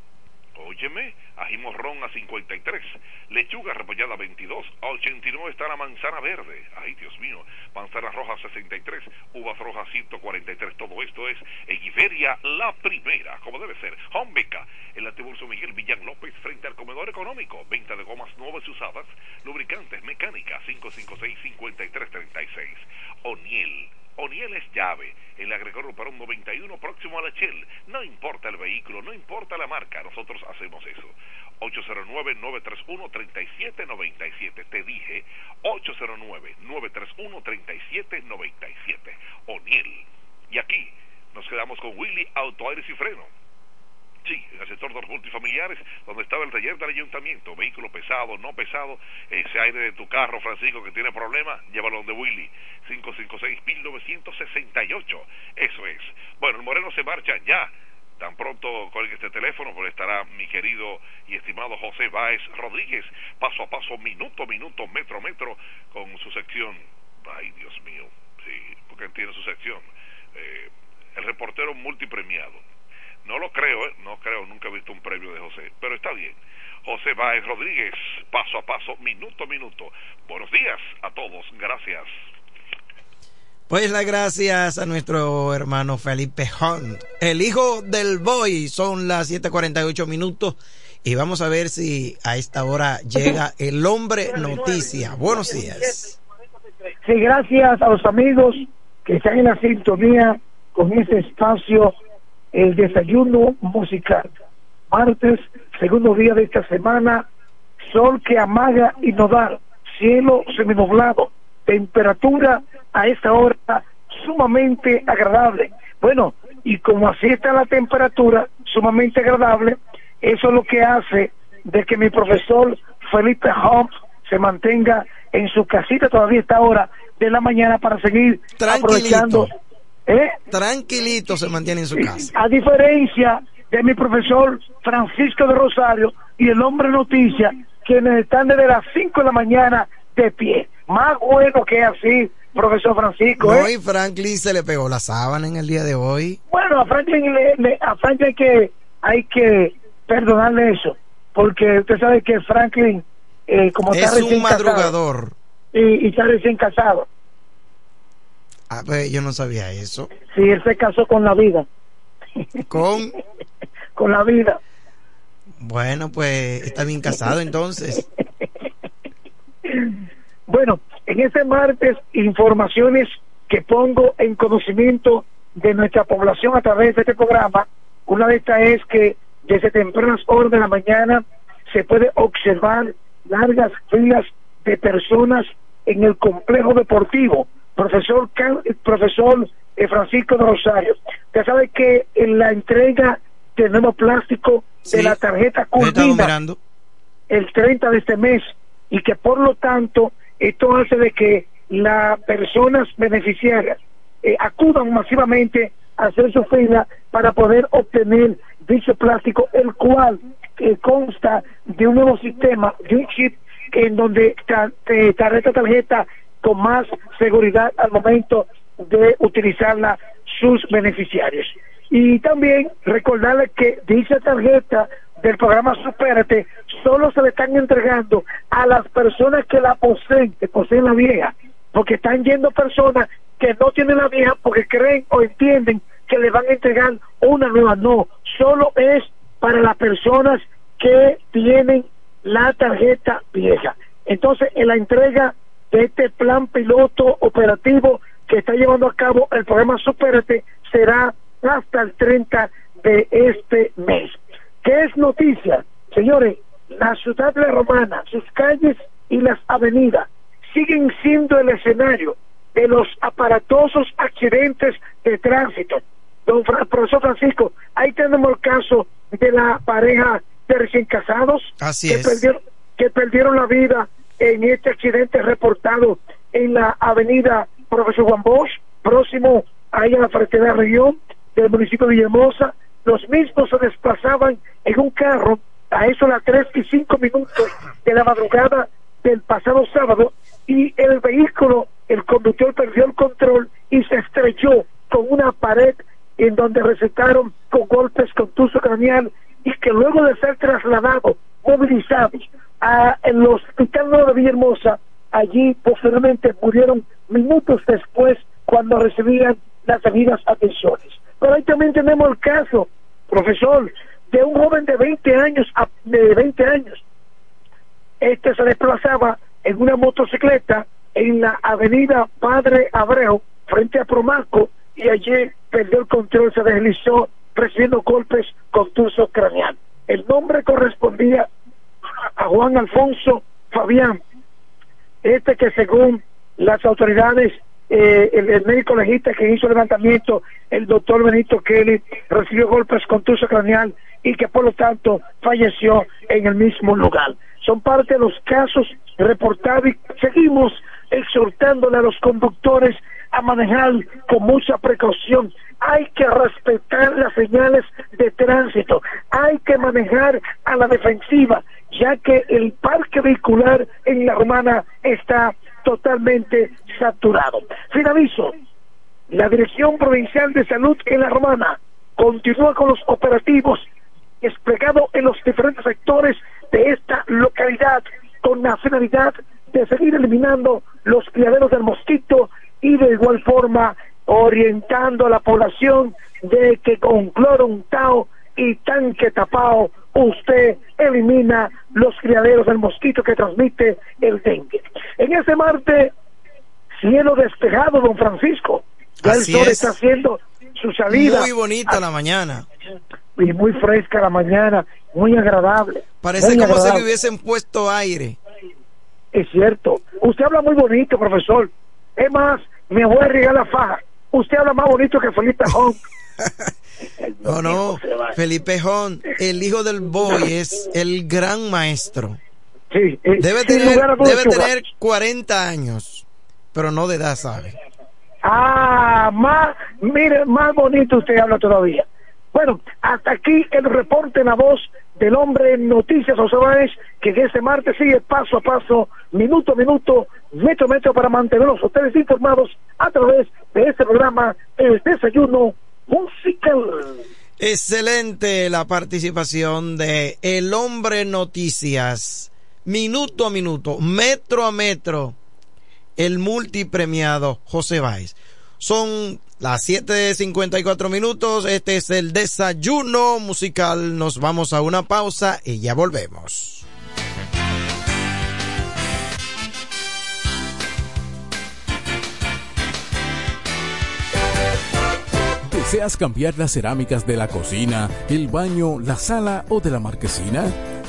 Óyeme, ají morrón a 53, lechuga repollada a 22, a 89 está la manzana verde, ay Dios mío, manzana roja a 63, uvas rojas 143, todo esto es en Iberia la primera, como debe ser, Hombeca, el Tiburcio Miguel Villán López frente al comedor económico, venta de gomas nuevas y usadas, lubricantes, mecánica 556-5336, Oniel, Oniel es llave, el agregado para un 91 próximo a la Shell. No importa el vehículo, no importa la marca, nosotros hacemos eso. 809-931-3797. Te dije 809-931-3797. Oniel. Y aquí nos quedamos con Willy Auto Aires y Freno Sí, en el sector de los multifamiliares, donde estaba el taller del ayuntamiento, vehículo pesado, no pesado, ese aire de tu carro, Francisco, que tiene problemas, llévalo donde Willy, 556-1968, eso es. Bueno, el Moreno se marcha ya, tan pronto con este teléfono, pues estará mi querido y estimado José Báez Rodríguez, paso a paso, minuto a minuto, metro a metro, con su sección, ay Dios mío, sí, porque tiene su sección, eh, el reportero multipremiado no lo creo, ¿eh? no creo, nunca he visto un premio de José, pero está bien. José Báez Rodríguez, paso a paso, minuto a minuto. Buenos días a todos, gracias. Pues las gracias a nuestro hermano Felipe Hunt, el hijo del boy. Son las 7:48 minutos y vamos a ver si a esta hora llega el hombre noticia. Buenos días. Sí, gracias a los amigos que están en la sintonía con este espacio el desayuno musical. Martes, segundo día de esta semana, sol que amaga y no da, cielo seminublado, temperatura a esta hora sumamente agradable. Bueno, y como así está la temperatura sumamente agradable, eso es lo que hace de que mi profesor Felipe Hobbs se mantenga en su casita todavía a esta hora de la mañana para seguir aprovechando ¿Eh? Tranquilito se mantiene en su casa. A diferencia de mi profesor Francisco de Rosario y el hombre noticia, quienes están desde las 5 de la mañana de pie. Más bueno que así, profesor Francisco. ¿eh? Franklin se le pegó la sábana en el día de hoy. Bueno, a Franklin, le, a Franklin hay, que, hay que perdonarle eso, porque usted sabe que Franklin, eh, como es está un madrugador. y, y está recién casado Ah, pues yo no sabía eso. Sí, él se casó con la vida. ¿Con? con la vida. Bueno, pues está bien casado entonces. bueno, en este martes, informaciones que pongo en conocimiento de nuestra población a través de este programa. Una de estas es que desde tempranas horas de la mañana se puede observar largas filas de personas en el complejo deportivo. Profesor, profesor eh, Francisco de Rosario, usted sabe que en la entrega de nuevo plástico de la tarjeta culmina el 30 de este mes y que por lo tanto esto hace de que las personas beneficiarias eh, acudan masivamente a hacer su fila para poder obtener dicho plástico, el cual eh, consta de un nuevo sistema, de un chip en donde tarjeta tarjeta con más seguridad al momento de utilizarla sus beneficiarios. Y también recordarles que dicha tarjeta del programa Supérate solo se le están entregando a las personas que la poseen, que poseen la vieja, porque están yendo personas que no tienen la vieja porque creen o entienden que le van a entregar una nueva. No, solo es para las personas que tienen la tarjeta vieja. Entonces, en la entrega de este plan piloto operativo que está llevando a cabo el programa Supérate será hasta el 30 de este mes. ¿Qué es noticia? Señores, la ciudad de la Romana, sus calles y las avenidas siguen siendo el escenario de los aparatosos accidentes de tránsito. Don profesor Francisco, ahí tenemos el caso de la pareja de recién casados que, Perdieron, que perdieron la vida en este accidente reportado en la avenida Profesor Juan Bosch, próximo a la frontera región del municipio de Villahermosa. Los mismos se desplazaban en un carro a eso a las 3 y 5 minutos de la madrugada del pasado sábado y el vehículo, el conductor perdió el control y se estrelló con una pared en donde recetaron con golpes con tuzo craneal y que luego de ser trasladados, movilizados a el hospital Nuevo de Villahermosa, allí posteriormente murieron minutos después cuando recibían las debidas atenciones. Pero ahí también tenemos el caso, profesor, de un joven de 20 años, de 20 años. Este se desplazaba en una motocicleta en la avenida Padre Abreu, frente a Promaco, y allí perdió el control, se deslizó recibiendo golpes contusos craneal. El nombre correspondía a Juan Alfonso Fabián, este que según las autoridades, eh, el, médico legista que hizo el levantamiento, el doctor Benito Kelly, recibió golpes contusos craneal y que por lo tanto falleció en el mismo lugar. Son parte de los casos reportados y seguimos exhortándole a los conductores a manejar con mucha precaución. Hay que respetar las señales de tránsito, hay que manejar a la defensiva, ya que el parque vehicular en la romana está totalmente saturado. Finalizo. La Dirección Provincial de Salud en la romana continúa con los operativos desplegados en los diferentes sectores de esta localidad con la finalidad de seguir eliminando los criaderos del mosquito y de igual forma orientando a la población de que con cloro untado y tanque tapado usted elimina los criaderos del mosquito que transmite el dengue. En ese martes, cielo despejado, don Francisco. Ya el sol está haciendo su salida. Muy bonita la mañana. Y muy fresca la mañana, muy agradable. Parece como si le hubiesen puesto aire. Es cierto. Usted habla muy bonito, profesor. Es más, me voy a regar la faja. Usted habla más bonito que Felipe Jón. no, no, Felipe Jón, el hijo del boy, es el gran maestro. Sí, eh, debe tener, debe tener 40 años, pero no de edad, ¿sabe? Ah, más, mire, más bonito usted habla todavía. Bueno, hasta aquí el reporte en la voz del hombre Noticias Osobaes, que este martes sigue paso a paso, minuto a minuto, metro a metro para mantenerlos ustedes informados a través de este programa, el desayuno musical. Excelente la participación de El Hombre Noticias, minuto a minuto, metro a metro, el multipremiado José Báez. Son las 7.54 minutos, este es el desayuno musical, nos vamos a una pausa y ya volvemos. ¿Deseas cambiar las cerámicas de la cocina, el baño, la sala o de la marquesina?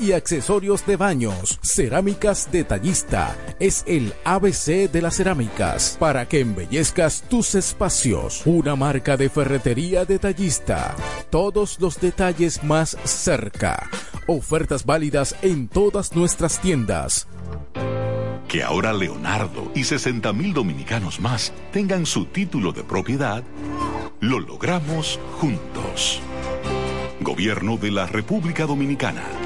y accesorios de baños. Cerámicas Detallista es el ABC de las cerámicas para que embellezcas tus espacios. Una marca de ferretería detallista. Todos los detalles más cerca. Ofertas válidas en todas nuestras tiendas. Que ahora Leonardo y 60 mil dominicanos más tengan su título de propiedad, lo logramos juntos. Gobierno de la República Dominicana.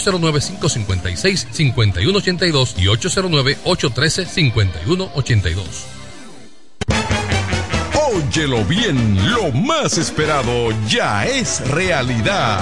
809-556-5182 y 809-813-5182. Óyelo bien, lo más esperado ya es realidad.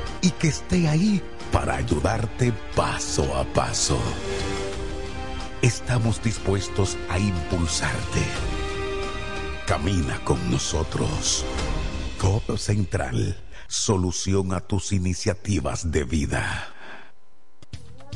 y que esté ahí para ayudarte paso a paso. Estamos dispuestos a impulsarte. Camina con nosotros. Codo Central, solución a tus iniciativas de vida.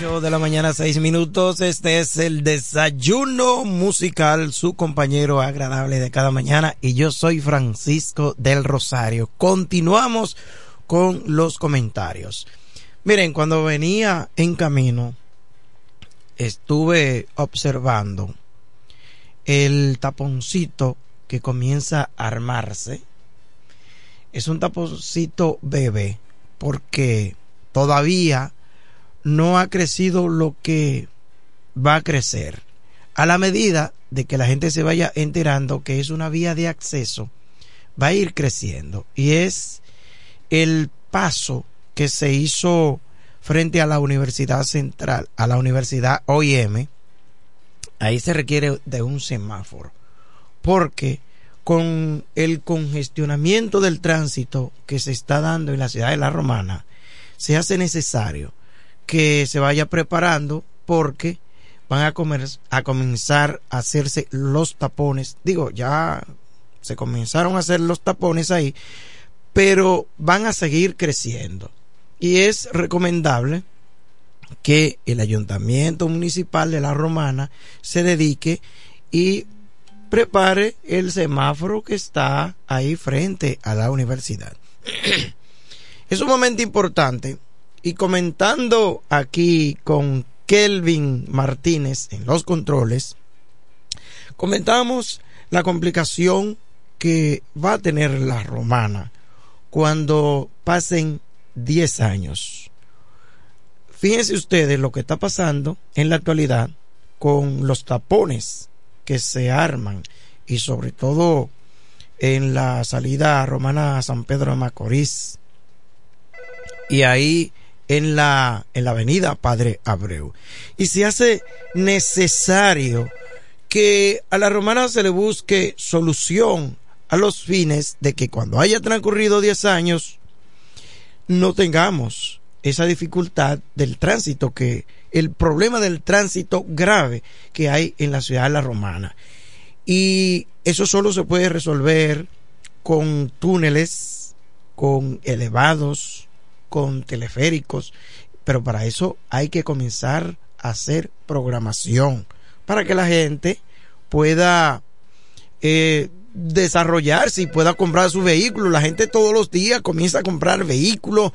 De la mañana, seis minutos. Este es el desayuno musical, su compañero agradable de cada mañana. Y yo soy Francisco del Rosario. Continuamos con los comentarios. Miren, cuando venía en camino, estuve observando el taponcito que comienza a armarse. Es un taponcito bebé, porque todavía no ha crecido lo que va a crecer. A la medida de que la gente se vaya enterando que es una vía de acceso, va a ir creciendo. Y es el paso que se hizo frente a la Universidad Central, a la Universidad OIM. Ahí se requiere de un semáforo. Porque con el congestionamiento del tránsito que se está dando en la ciudad de La Romana, se hace necesario que se vaya preparando porque van a, comer, a comenzar a hacerse los tapones. Digo, ya se comenzaron a hacer los tapones ahí, pero van a seguir creciendo. Y es recomendable que el ayuntamiento municipal de la Romana se dedique y prepare el semáforo que está ahí frente a la universidad. es un momento importante y comentando aquí con Kelvin Martínez en los controles, comentamos la complicación que va a tener la romana cuando pasen 10 años. Fíjense ustedes lo que está pasando en la actualidad con los tapones que se arman y sobre todo en la salida romana a San Pedro de Macorís. Y ahí en la, en la avenida Padre Abreu. Y se hace necesario que a la romana se le busque solución a los fines de que cuando haya transcurrido 10 años no tengamos esa dificultad del tránsito que el problema del tránsito grave que hay en la ciudad de la romana y eso solo se puede resolver con túneles con elevados con teleféricos, pero para eso hay que comenzar a hacer programación para que la gente pueda eh, desarrollarse y pueda comprar su vehículo. La gente todos los días comienza a comprar vehículos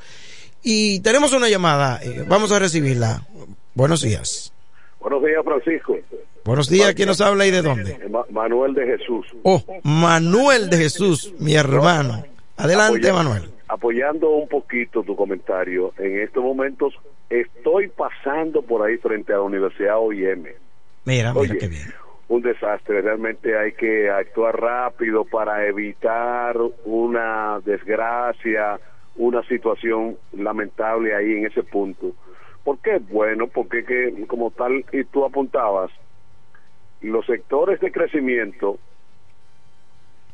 y tenemos una llamada, eh, vamos a recibirla. Buenos días. Buenos días, Francisco. Buenos días, ¿quién nos habla y de dónde? Ma- Manuel de Jesús. Oh, Manuel de Jesús, mi hermano. Adelante, Manuel. Apoyando un poquito tu comentario, en estos momentos estoy pasando por ahí frente a la Universidad OIM. Mira, mira Oye, qué bien. un desastre. Realmente hay que actuar rápido para evitar una desgracia, una situación lamentable ahí en ese punto. ¿Por qué? Bueno, porque que, como tal, y tú apuntabas, los sectores de crecimiento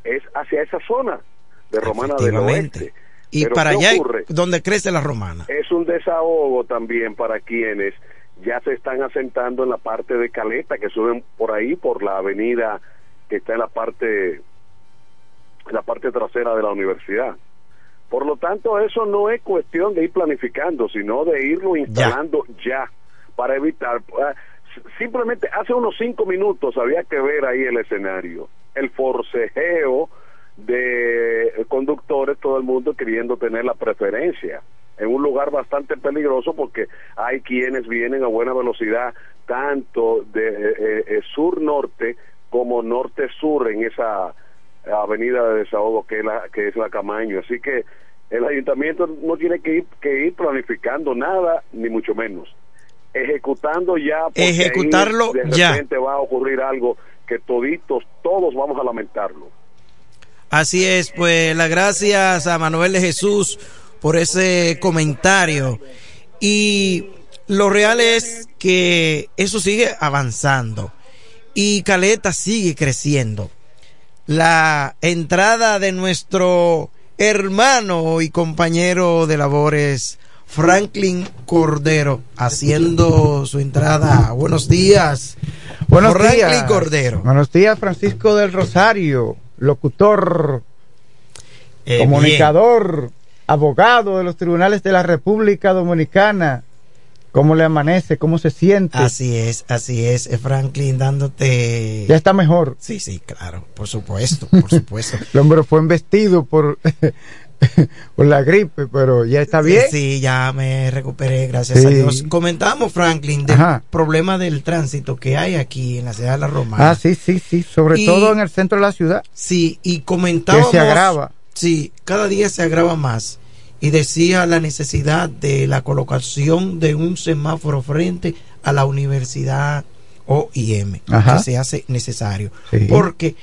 es hacia esa zona de Romana del. Oeste. Y Pero para ¿qué allá ocurre? donde crece la romana. es un desahogo también para quienes ya se están asentando en la parte de Caleta, que suben por ahí, por la avenida que está en la parte, en la parte trasera de la universidad. Por lo tanto, eso no es cuestión de ir planificando, sino de irlo instalando ya, para evitar. ah, Simplemente hace unos cinco minutos había que ver ahí el escenario, el forcejeo de conductores, todo el mundo queriendo tener la preferencia. En un lugar bastante peligroso porque hay quienes vienen a buena velocidad tanto de eh, eh, sur-norte como norte-sur en esa avenida de desahogo que es la que es la Camaño. Así que el ayuntamiento no tiene que ir que ir planificando nada ni mucho menos. Ejecutando ya porque ahí Ejecutarlo de ya. va a ocurrir algo que toditos todos vamos a lamentarlo Así es, pues las gracias a Manuel de Jesús por ese comentario. Y lo real es que eso sigue avanzando y Caleta sigue creciendo. La entrada de nuestro hermano y compañero de labores Franklin Cordero haciendo su entrada. Buenos días. Buenos Franklin días. Cordero. Buenos días, Francisco del Rosario, locutor, Eh, comunicador, abogado de los tribunales de la República Dominicana. ¿Cómo le amanece? ¿Cómo se siente? Así es, así es, eh, Franklin, dándote... Ya está mejor. Sí, sí, claro, por supuesto, por supuesto. El hombre fue embestido por, por la gripe, pero ya está bien. Sí, ya me recuperé, gracias Sí. a Dios. Comentamos, Franklin, del Ajá. problema del tránsito que hay aquí en la ciudad de La Romana. Ah, sí, sí, sí, sobre Y- todo en el centro de la ciudad. Sí, y comentábamos... Que se agrava. Sí, cada día se agrava más. Y decía la necesidad de la colocación de un semáforo frente a la universidad OIM, Ajá. que se hace necesario. Sí. Porque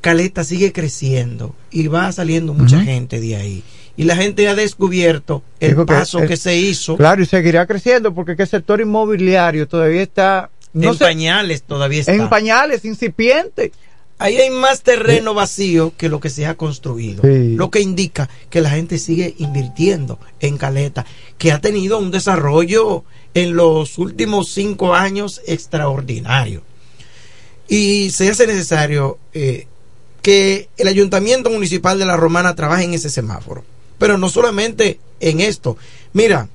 Caleta sigue creciendo y va saliendo mucha gente de ahí. Y la gente ha descubierto el Digo que paso que se hizo Claro, y seguirá creciendo porque que el sector inmobiliario todavía está no en sé, pañales todavía está. en pañales, incipiente. Ahí hay más terreno vacío que lo que se ha construido. Sí. Lo que indica que la gente sigue invirtiendo en Caleta, que ha tenido un desarrollo en los últimos cinco años extraordinario. Y se hace necesario eh, que el Ayuntamiento Municipal de La Romana trabaje en ese semáforo. Pero no solamente en esto. Mira,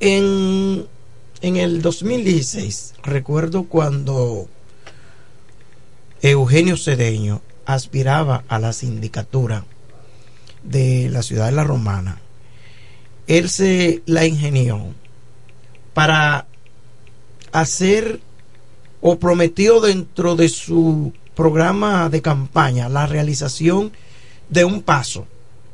en, en el 2016, recuerdo cuando Eugenio Cedeño aspiraba a la sindicatura de la ciudad de La Romana, él se la ingenió para hacer o prometió dentro de su programa de campaña la realización de un paso.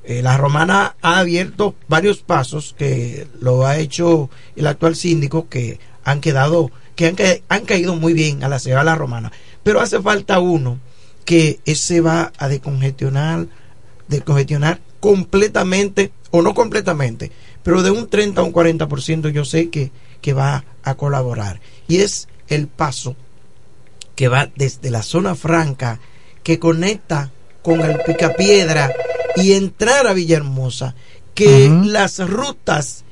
Eh, la romana ha abierto varios pasos que lo ha hecho el actual síndico que han quedado, que han, han caído muy bien a la ciudad la romana. Pero hace falta uno que ese va a decongestionar, decongestionar completamente, o no completamente, pero de un 30 a un 40% yo sé que, que va a colaborar. Y es el paso que va desde la zona franca que conecta con el Picapiedra y entrar a Villahermosa, que las rutas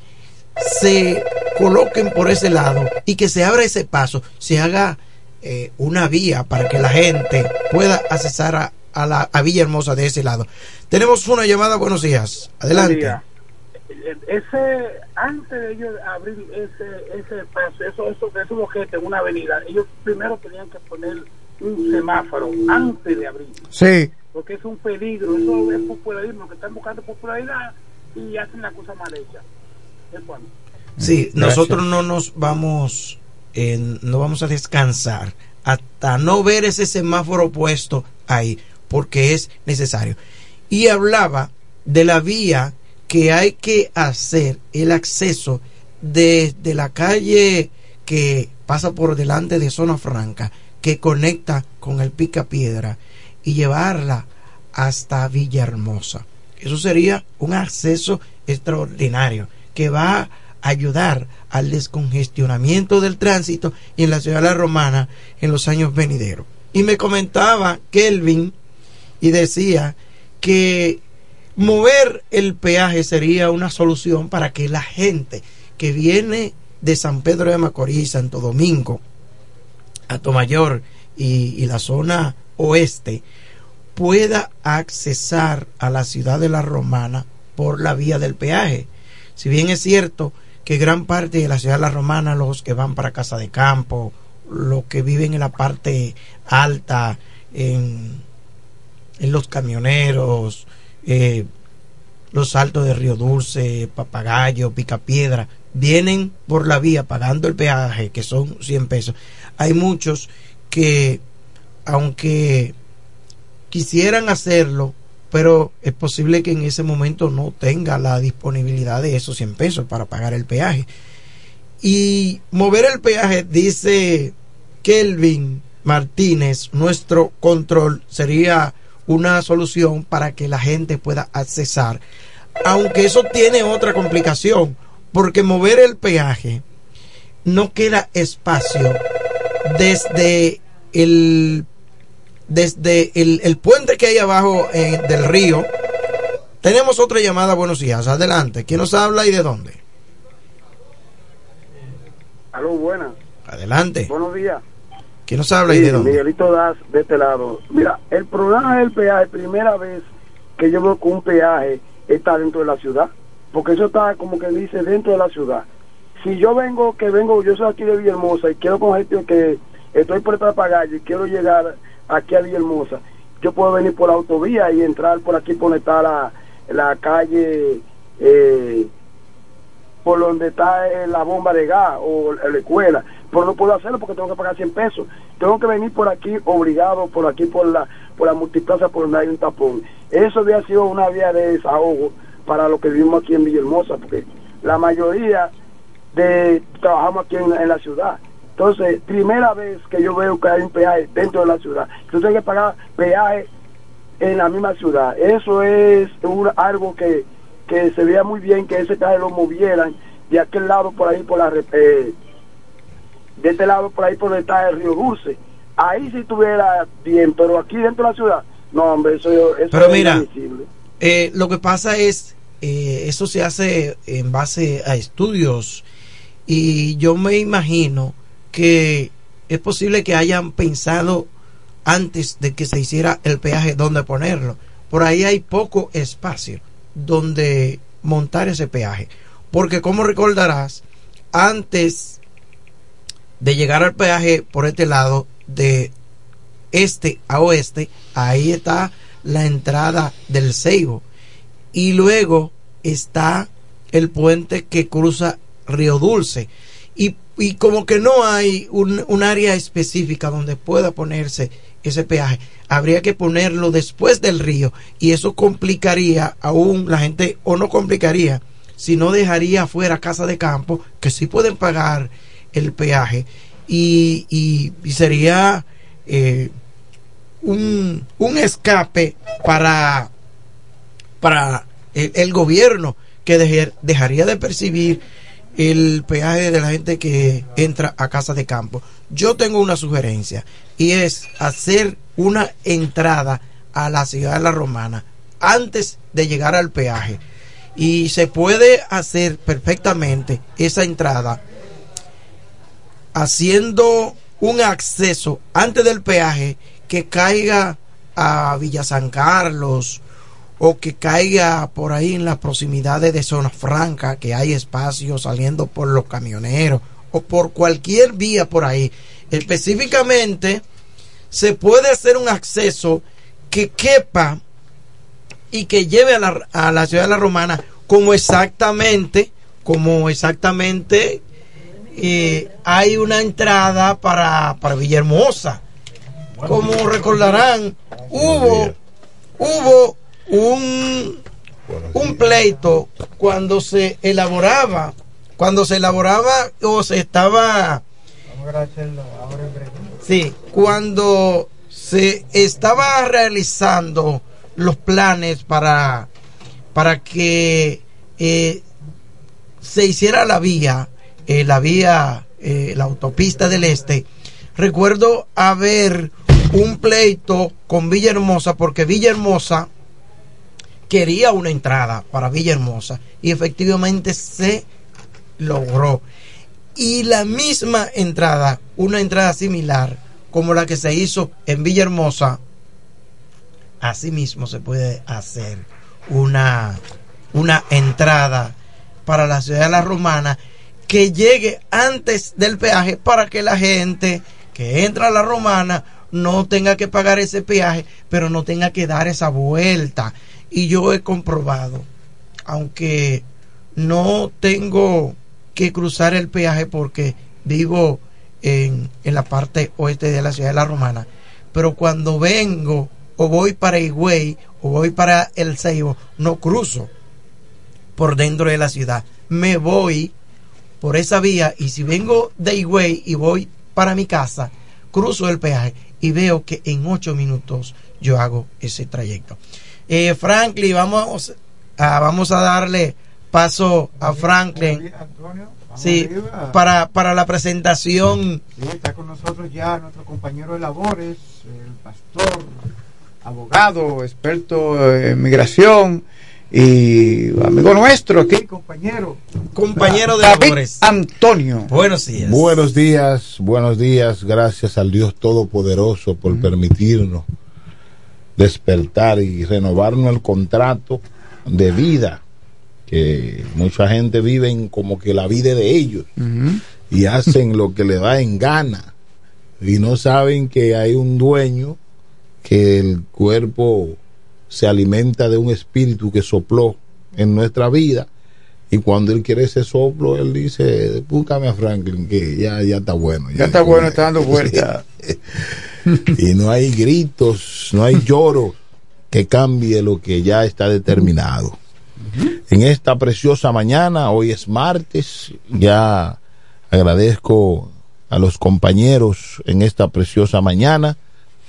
se coloquen por ese lado y que se abra ese paso, se haga eh, una vía para que la gente pueda accesar a, a la a Villahermosa de ese lado. Tenemos una llamada, buenos días. Adelante. Buen día. Ese, antes de ellos abrir ese, ese paso, eso, eso, esos boquetes en una avenida, ellos primero tenían que poner un semáforo antes de abrir. Sí. Porque es un peligro, eso es popularismo, que están buscando popularidad y hacen la cosa mal hecha. Bueno. Sí, Gracias. nosotros no nos vamos eh, no vamos a descansar hasta no ver ese semáforo puesto ahí, porque es necesario. Y hablaba de la vía que hay que hacer el acceso desde la calle que pasa por delante de Zona Franca, que conecta con el Pica Piedra y llevarla hasta Villahermosa. Eso sería un acceso extraordinario que va a ayudar al descongestionamiento del tránsito en la ciudad de la Romana en los años venideros. Y me comentaba Kelvin y decía que mover el peaje sería una solución para que la gente que viene de San Pedro de Macorís, Santo Domingo, Atomayor y, y la zona oeste pueda accesar a la ciudad de la Romana por la vía del peaje. Si bien es cierto que gran parte de la ciudad de la Romana, los que van para Casa de Campo, los que viven en la parte alta, en, en los camioneros, eh, los altos de Río Dulce, Papagayo, Picapiedra, vienen por la vía pagando el peaje, que son 100 pesos. Hay muchos que, aunque quisieran hacerlo, pero es posible que en ese momento no tenga la disponibilidad de esos 100 pesos para pagar el peaje. Y mover el peaje, dice Kelvin Martínez, nuestro control sería una solución para que la gente pueda accesar. Aunque eso tiene otra complicación, porque mover el peaje no queda espacio desde el desde el, el puente que hay abajo eh, del río. Tenemos otra llamada, buenos días, adelante. ¿Quién nos habla y de dónde? Aló, buenas. Adelante. Buenos días. ¿Quién nos habla y Sí, de dónde? Miguelito Das, de este lado. Mira, el programa del peaje, primera vez que yo veo que un peaje está dentro de la ciudad, porque eso está como que dice dentro de la ciudad. Si yo vengo, que vengo, yo soy aquí de Villahermosa y quiero con gente que estoy por esta pagalle y quiero llegar aquí a Villahermosa, yo puedo venir por la autovía y entrar por aquí por donde está la, la calle, eh, por donde está eh, la bomba de gas o la escuela, pero no puedo hacerlo porque tengo que pagar 100 pesos. Tengo que venir por aquí obligado, por aquí por la por la multiplaza, por donde hay un tapón. Eso había sido una vía de desahogo para los que vivimos aquí en Villahermosa, porque la mayoría de trabajamos aquí en, en la ciudad. Entonces, primera vez que yo veo que hay un peaje dentro de la ciudad. Yo tengo que pagar peaje en la misma ciudad. Eso es un- algo que, que se veía muy bien que ese peaje lo movieran de aquel lado por ahí, por la eh, de este lado por ahí por donde está el río Dulce. Ahí sí estuviera bien, pero aquí dentro de la ciudad, no, hombre, eso, eso Pero es mira. Eh, lo que pasa es, eh, eso se hace en base a estudios y yo me imagino que es posible que hayan pensado antes de que se hiciera el peaje dónde ponerlo. Por ahí hay poco espacio donde montar ese peaje. Porque como recordarás, antes de llegar al peaje por este lado de este a oeste, ahí está la entrada del Seibo. Y luego está el puente que cruza Río Dulce. Y, y como que no hay un área específica donde pueda ponerse ese peaje, habría que ponerlo después del río y eso complicaría aún la gente, o no complicaría, sino dejaría fuera casa de campo que sí pueden pagar el peaje y, y- sería eh, un, un escape para, para el, gobierno que dejaría de percibir el peaje de la gente que entra a casa de campo. Yo tengo una sugerencia y es hacer una entrada a la ciudad de la Romana antes de llegar al peaje. Y se puede hacer perfectamente esa entrada haciendo un acceso antes del peaje que caiga a Villa San Carlos o que caiga por ahí en las proximidades de Zona Franca, que hay espacio saliendo por los camioneros o por cualquier vía por ahí. Específicamente, se puede hacer un acceso que quepa y que lleve a la, a la ciudad de la Romana como exactamente, como exactamente eh, hay una entrada para, para Villahermosa. Como recordarán, hubo, hubo un, un pleito cuando se elaboraba, cuando se elaboraba o se estaba, sí, cuando se estaba realizando los planes para, para que eh, se hiciera la vía, eh, la vía, eh, la autopista del este, recuerdo haber un pleito con Villahermosa porque Villahermosa quería una entrada para Villahermosa y efectivamente se logró. Y la misma entrada, una entrada similar como la que se hizo en Villahermosa, asimismo se puede hacer una, una entrada para la ciudad de la Romana que llegue antes del peaje para que la gente que entra a la Romana no tenga que pagar ese peaje, pero no tenga que dar esa vuelta. Y yo he comprobado, aunque no tengo que cruzar el peaje porque vivo en, en la parte oeste de la ciudad de la Romana, pero cuando vengo o voy para Higüey o voy para El Ceibo, no cruzo por dentro de la ciudad. Me voy por esa vía y si vengo de Higüey y voy para mi casa, cruzo el peaje y veo que en ocho minutos yo hago ese trayecto. Eh, Franklin, vamos a, vamos a darle paso a Franklin. Sí, para, para la presentación. Sí, está con nosotros ya nuestro compañero de labores, el pastor, abogado, experto en migración y amigo nuestro aquí, compañero. Compañero de David labores. Antonio. Buenos días. Buenos días, buenos días. Gracias al Dios Todopoderoso por permitirnos despertar y renovarnos el contrato de vida que mucha gente vive como que la vida es de ellos y hacen lo que le da en gana y no saben que hay un dueño que el cuerpo se alimenta de un espíritu que sopló en nuestra vida y cuando él quiere ese soplo él dice búscame a Franklin que ya, ya está bueno Ya está bueno, está dando vueltas. y no hay gritos no hay lloro que cambie lo que ya está determinado. En esta preciosa mañana hoy es martes ya agradezco a los compañeros en esta preciosa mañana.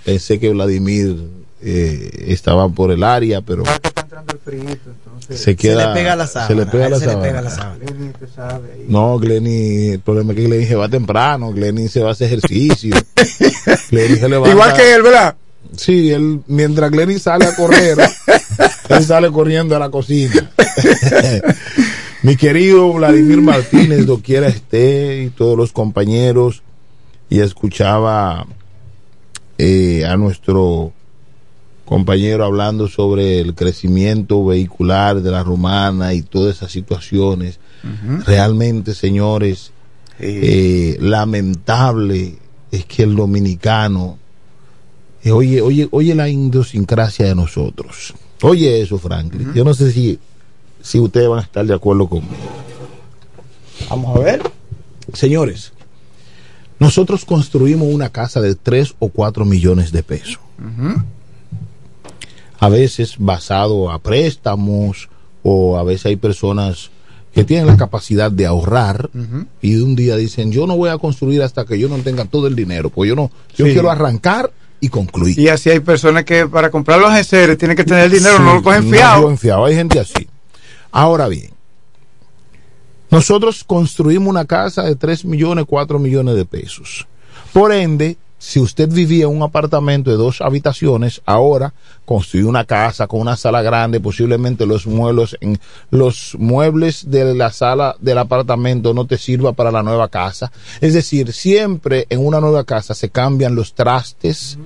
Pensé que Vladimir eh, estaba por el área pero se queda se le pega la se sábana. le pega a él la se le pega la sábana. No, Glenny, el problema es que Glenny se va temprano, Glenny se va a hacer ejercicio. Glenny se levanta- Igual que él, ¿verdad? Sí, él, mientras Glenny sale a correr, él sale corriendo a la cocina. Mi querido Vladimir Martínez, doquiera esté, y todos los compañeros, y escuchaba eh, a nuestro compañero hablando sobre el crecimiento vehicular de la romana y todas esas situaciones. Realmente, señores, eh, lamentable es que el dominicano, eh, oye, oye, oye la idiosincrasia de nosotros. Oye eso, Franklin. Yo no sé si, si ustedes van a estar de acuerdo conmigo. Vamos a ver. Señores, nosotros construimos una casa de 3 o 4 millones de pesos. A veces basado a préstamos o a veces hay personas que tienen la capacidad de ahorrar y de un día dicen yo no voy a construir hasta que yo no tenga todo el dinero, pues yo no, yo Sí. quiero arrancar y concluir. Y así hay personas que para comprar los enseres tienen que tener el dinero, Sí, no lo cogen no fiado. lo cogen fiado. Hay gente así. Ahora bien, nosotros construimos una casa de 3 millones, 4 millones de pesos. Por ende, si usted vivía en un apartamento de dos habitaciones, ahora construye una casa con una sala grande, posiblemente los muebles, en, los muebles de la sala del apartamento no te sirva para la nueva casa. Es decir, siempre en una nueva casa se cambian los trastes,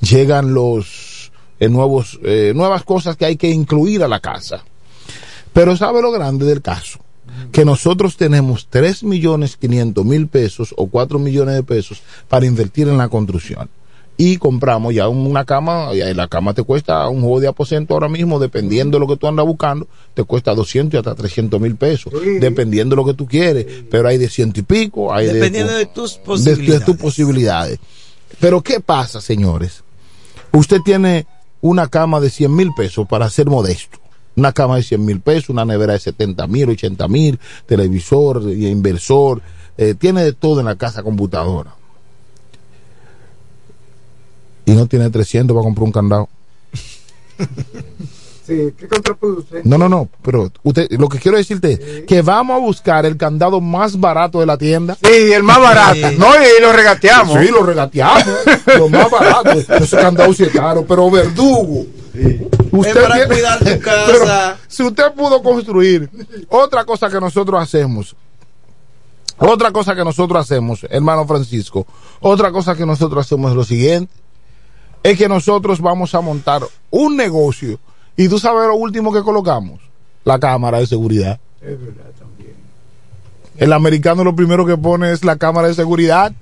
llegan los eh, nuevos, eh, nuevas cosas que hay que incluir a la casa. Pero sabe lo grande del caso, que nosotros tenemos 3 millones 500 mil pesos o 4 millones de pesos para invertir en la construcción. y compramos ya una cama, y la cama te cuesta un juego de aposento ahora mismo, dependiendo de lo que tú andas buscando, te cuesta 200 y hasta 300 mil pesos, dependiendo de lo que tú quieres, pero hay de ciento y pico, hay Dependiendo de, de tus de- de posibilidades. tus posibilidades. Pero ¿qué pasa, señores? Usted tiene una cama de 100 mil pesos para ser modesto. Una cama de 100 mil pesos, una nevera de 70 mil, 80 mil, televisor, y inversor, eh, tiene de todo en la casa, computadora. Y no tiene 300 para comprar un candado. Sí, ¿qué contraproducente? No, no, no, pero usted, lo que quiero decirte es que vamos a buscar el candado más barato de la tienda. Sí, el más barato. No, y lo regateamos. Sí, lo regateamos. lo más barato. Ese candado sí es caro, pero verdugo. Usted Es para tiene- cuidar tu Pero casa. si usted pudo construir otra cosa que nosotros hacemos, otra cosa que nosotros hacemos, hermano Francisco, otra cosa que nosotros hacemos es lo siguiente, es que nosotros vamos a montar un negocio y tú sabes lo último que colocamos, la cámara de seguridad. Es verdad. El americano lo primero que pone es la cámara de seguridad,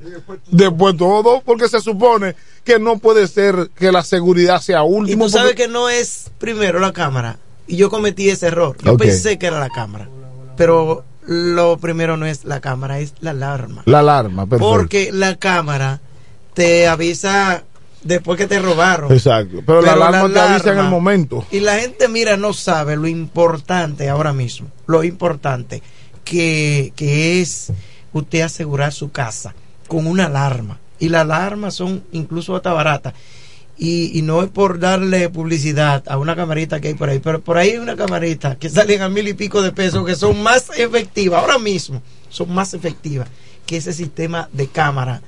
después todo, porque se supone que no puede ser que la seguridad sea Y último. tú sabes porque- que no es primero la cámara. Y yo cometí ese error. Yo pensé que era la cámara. Pero lo primero no es la cámara, es la alarma. La alarma, perfecto. Porque la cámara te avisa después que te robaron. Exacto. Pero, la alarma te avisa en el momento. Y la gente, mira, no sabe lo importante ahora mismo. Lo importante que, que es usted asegurar su casa con una alarma. Y las alarmas son incluso hasta baratas. Y, y no es por darle publicidad a una camarita que hay por ahí, pero por ahí hay una camarita que salen a mil y pico de pesos que son más efectivas, ahora mismo son más efectivas que ese sistema de cámara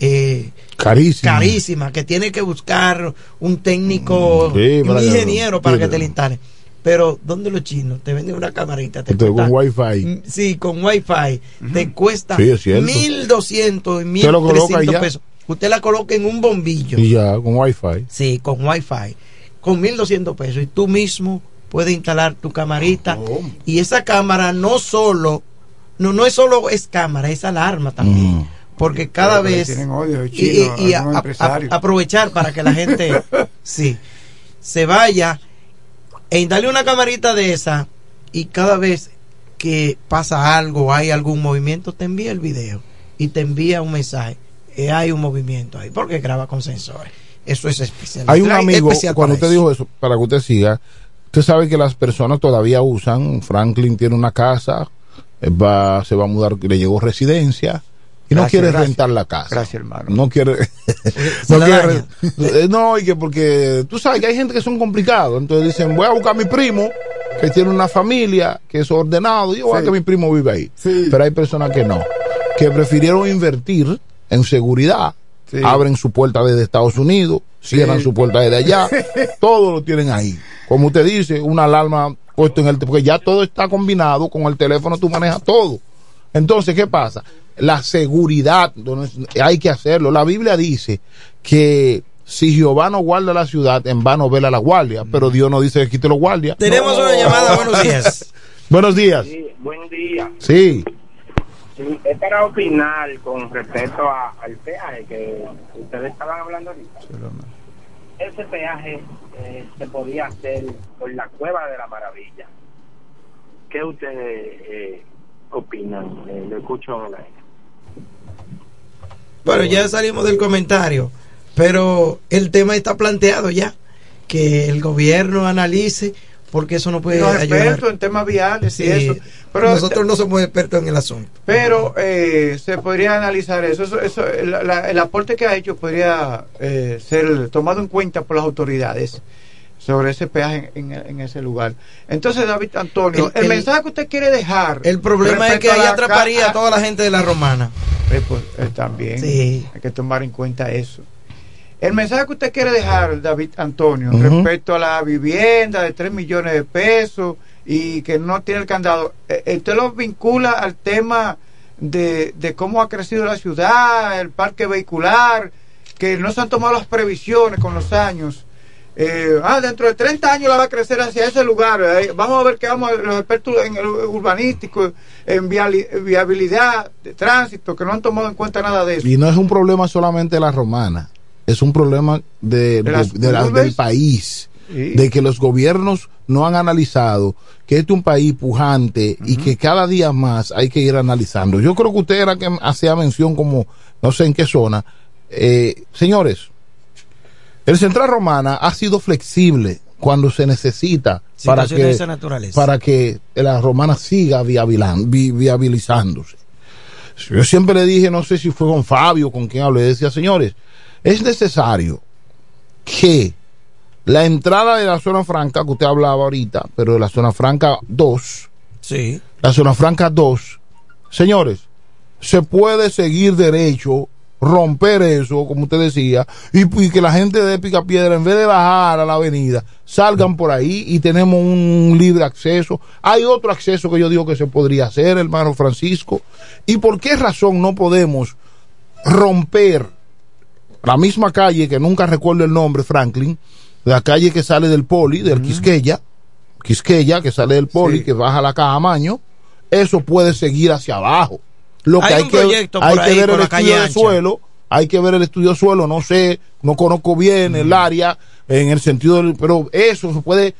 eh, Carísimo. carísima, que tiene que buscar un técnico, Mm, Sí, un que- ingeniero para que te la instale. Pero, ¿dónde los chinos? Te venden una camarita. Te Entonces, cuesta- con wifi. Sí, con wifi. Te cuesta Sí, es cierto. 1200 y Usted lo coloca y 1300 ya. pesos. Usted la coloca en un bombillo. Y ya, con wifi. Sí, con wifi. Con 1200 pesos. Y tú mismo puedes instalar tu camarita. Y esa cámara no solo, no, no es solo es cámara, es alarma también. Mm. Porque cada Pero vez. tienen odio los y- chinos, y, a a- a- aprovechar para que la gente sí, se vaya e instale una camarita de esa. Y cada vez que pasa algo, hay algún movimiento, te envía el video y te envía un mensaje. Eh, hay un movimiento ahí, porque graba con sensores. Eso es especial. Hay un amigo, cuando usted dijo eso, para que usted siga, usted sabe que las personas todavía usan, Franklin tiene una casa, eh, va, se va a mudar, le llegó residencia y no Gracias, quiere gracias. rentar la casa. Gracias, hermano. No quiere, Se no quiere, eh, no, y que porque tú sabes que hay gente que son complicados, entonces dicen, voy a buscar a mi primo que tiene una familia, que es ordenado, y yo voy a que mi primo vive ahí. Sí. Pero hay personas que no, que prefirieron invertir en seguridad, Sí. abren su puerta desde Estados Unidos, cierran su puerta desde allá, todo lo tienen ahí. Como usted dice, una alarma puesto en el porque ya todo está combinado con el teléfono, tú manejas todo. Entonces, ¿qué pasa? La seguridad, hay que hacerlo. La Biblia dice que si Jehová no guarda la ciudad, en vano vela la guardia, pero Dios no dice que quite los guardias. Tenemos una llamada, buenos días. Buenos días. Sí, buen día. Sí. Sí, es para opinar con respecto a- al peaje que ustedes estaban hablando ahorita. Ese peaje eh, se podía hacer por la Cueva de la Maravilla. ¿Qué ustedes eh, opinan? Eh, lo escucho online. Bueno, ya salimos del comentario, pero el tema está planteado ya, que el gobierno analice, porque eso no puede Los ayudar. expertos en temas viales y Sí, eso. Pero, nosotros no somos expertos en el asunto. pero eh, se podría analizar eso. eso, eso el, la- el aporte que ha hecho podría eh, ser tomado en cuenta por las autoridades sobre ese peaje en, en ese lugar. Entonces, David Antonio, el, El- el- mensaje que usted quiere dejar. El problema es que ahí atraparía a toda la gente de la romana. Eh, pues, eh, también Sí. hay que tomar en cuenta eso. El mensaje que usted quiere dejar, David Antonio, respecto a la vivienda de 3 millones de pesos y que no tiene el candado, eh, eh, usted lo vincula al tema de, de cómo ha crecido la ciudad, el parque vehicular, que no se han tomado las previsiones con los años. Eh, ah, dentro de 30 años la va a crecer hacia ese lugar. eh, vamos a ver qué vamos a los expertos en el urbanístico, en viali- viabilidad de tránsito, que no han tomado en cuenta nada de eso. Y no es un problema solamente de la romana. es un problema de, De la- del país, Sí. de que los gobiernos no han analizado que este es un país pujante y que cada día más hay que ir analizando. Yo creo que usted era que hacía mención como, no sé en qué zona. Eh, señores, el Central Romana ha sido flexible cuando se necesita para Situaciones de que, esa naturaleza. para que la romana siga viabilizándose. Yo siempre le dije, no sé si fue con Fabio, con quien hablé, decía, señores, es necesario que la entrada de la zona franca, que usted hablaba ahorita, pero de la zona franca 2, Sí. la zona franca 2, señores, se puede seguir derecho, romper eso, como usted decía, y, y que la gente de Picapiedra, en vez de bajar a la avenida, salgan por ahí y tenemos un libre acceso. Hay otro acceso que yo digo que se podría hacer, hermano Francisco. ¿Y por qué razón no podemos romper la misma calle que nunca recuerdo el nombre, Franklin, la calle que sale del Poli, del Quisqueya, Quisqueya, que sale del Poli, que baja la Cajamaño, eso puede seguir hacia abajo. Lo que Hay hay, un que, proyecto hay por que ahí ver el estudio de suelo, hay que ver el estudio de suelo, no sé, no conozco bien el área en el sentido del, pero eso se puede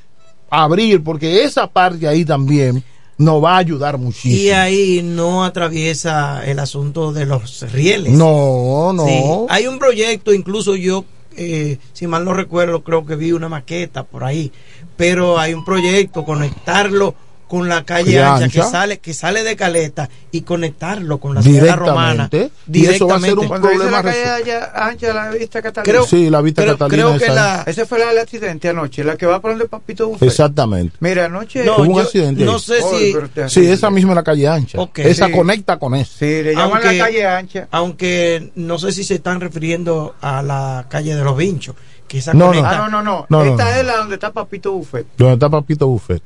abrir porque esa parte ahí también nos va a ayudar muchísimo. Y ahí no atraviesa el asunto de los rieles. No, no. Sí, Hay un proyecto, incluso yo, eh, si mal no recuerdo, creo que vi una maqueta por ahí, pero hay un proyecto, conectarlo con la calle ¿Qué ancha, que sale que sale de Caleta y conectarlo con la ciudad romana Directamente. Y eso va a ser un Cuando problema la calle allá, ancha, la vista Catalina. Creo- Sí, la Vista creo- Catalina creo que esa. la- Ese fue la del accidente anoche, la que va por donde Papito Buffet. Exactamente. Mira, anoche... Hubo un accidente. ahí. Oh, Sí, esa misma es la calle ancha. Esa Sí. conecta con esa. Sí, le llaman la calle ancha. Aunque no sé si se están refiriendo a la calle de los Vinchos, que esa No, no. conecta- Ah, no, no, no. No, no, Esta no. es la donde está Papito Buffet. Donde está Papito Buffet.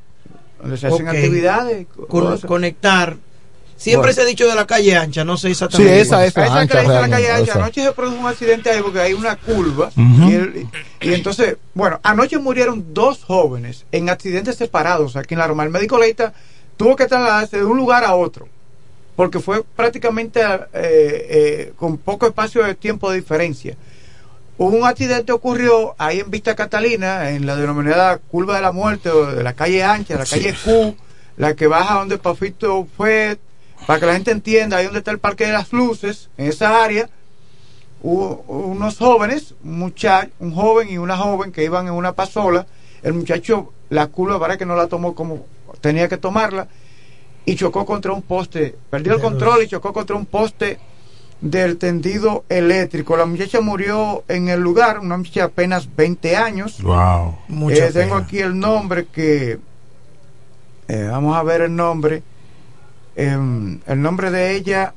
Donde se hacen actividades. Con- conectar. Siempre Bueno. se ha dicho de la calle ancha, no sé exactamente. esa es la Esa ancha la calle ancha. esa. Anoche se produjo un accidente ahí porque hay una curva. Ujú. y, el- y entonces, bueno, anoche murieron dos jóvenes en accidentes separados aquí en la Roma. El médico Leita tuvo que trasladarse de un lugar a otro porque fue prácticamente eh, eh, con poco espacio de tiempo de diferencia. Un accidente ocurrió ahí en Vista Catalina, en la denominada curva de la muerte, o de la calle ancha, la calle Q, la que baja donde Pafito fue, para que la gente entienda, ahí donde está el Parque de las Luces, en esa área, hubo unos jóvenes, un, muchacho, un joven y una joven que iban en una pasola, el muchacho la curva para que no la tomó como tenía que tomarla y chocó contra un poste, perdió el control y chocó contra un poste del tendido eléctrico. La muchacha murió en el lugar, una muchacha de apenas 20 años. Wow. Eh, tengo aquí el nombre que eh, vamos a ver el nombre. Em, el nombre de ella,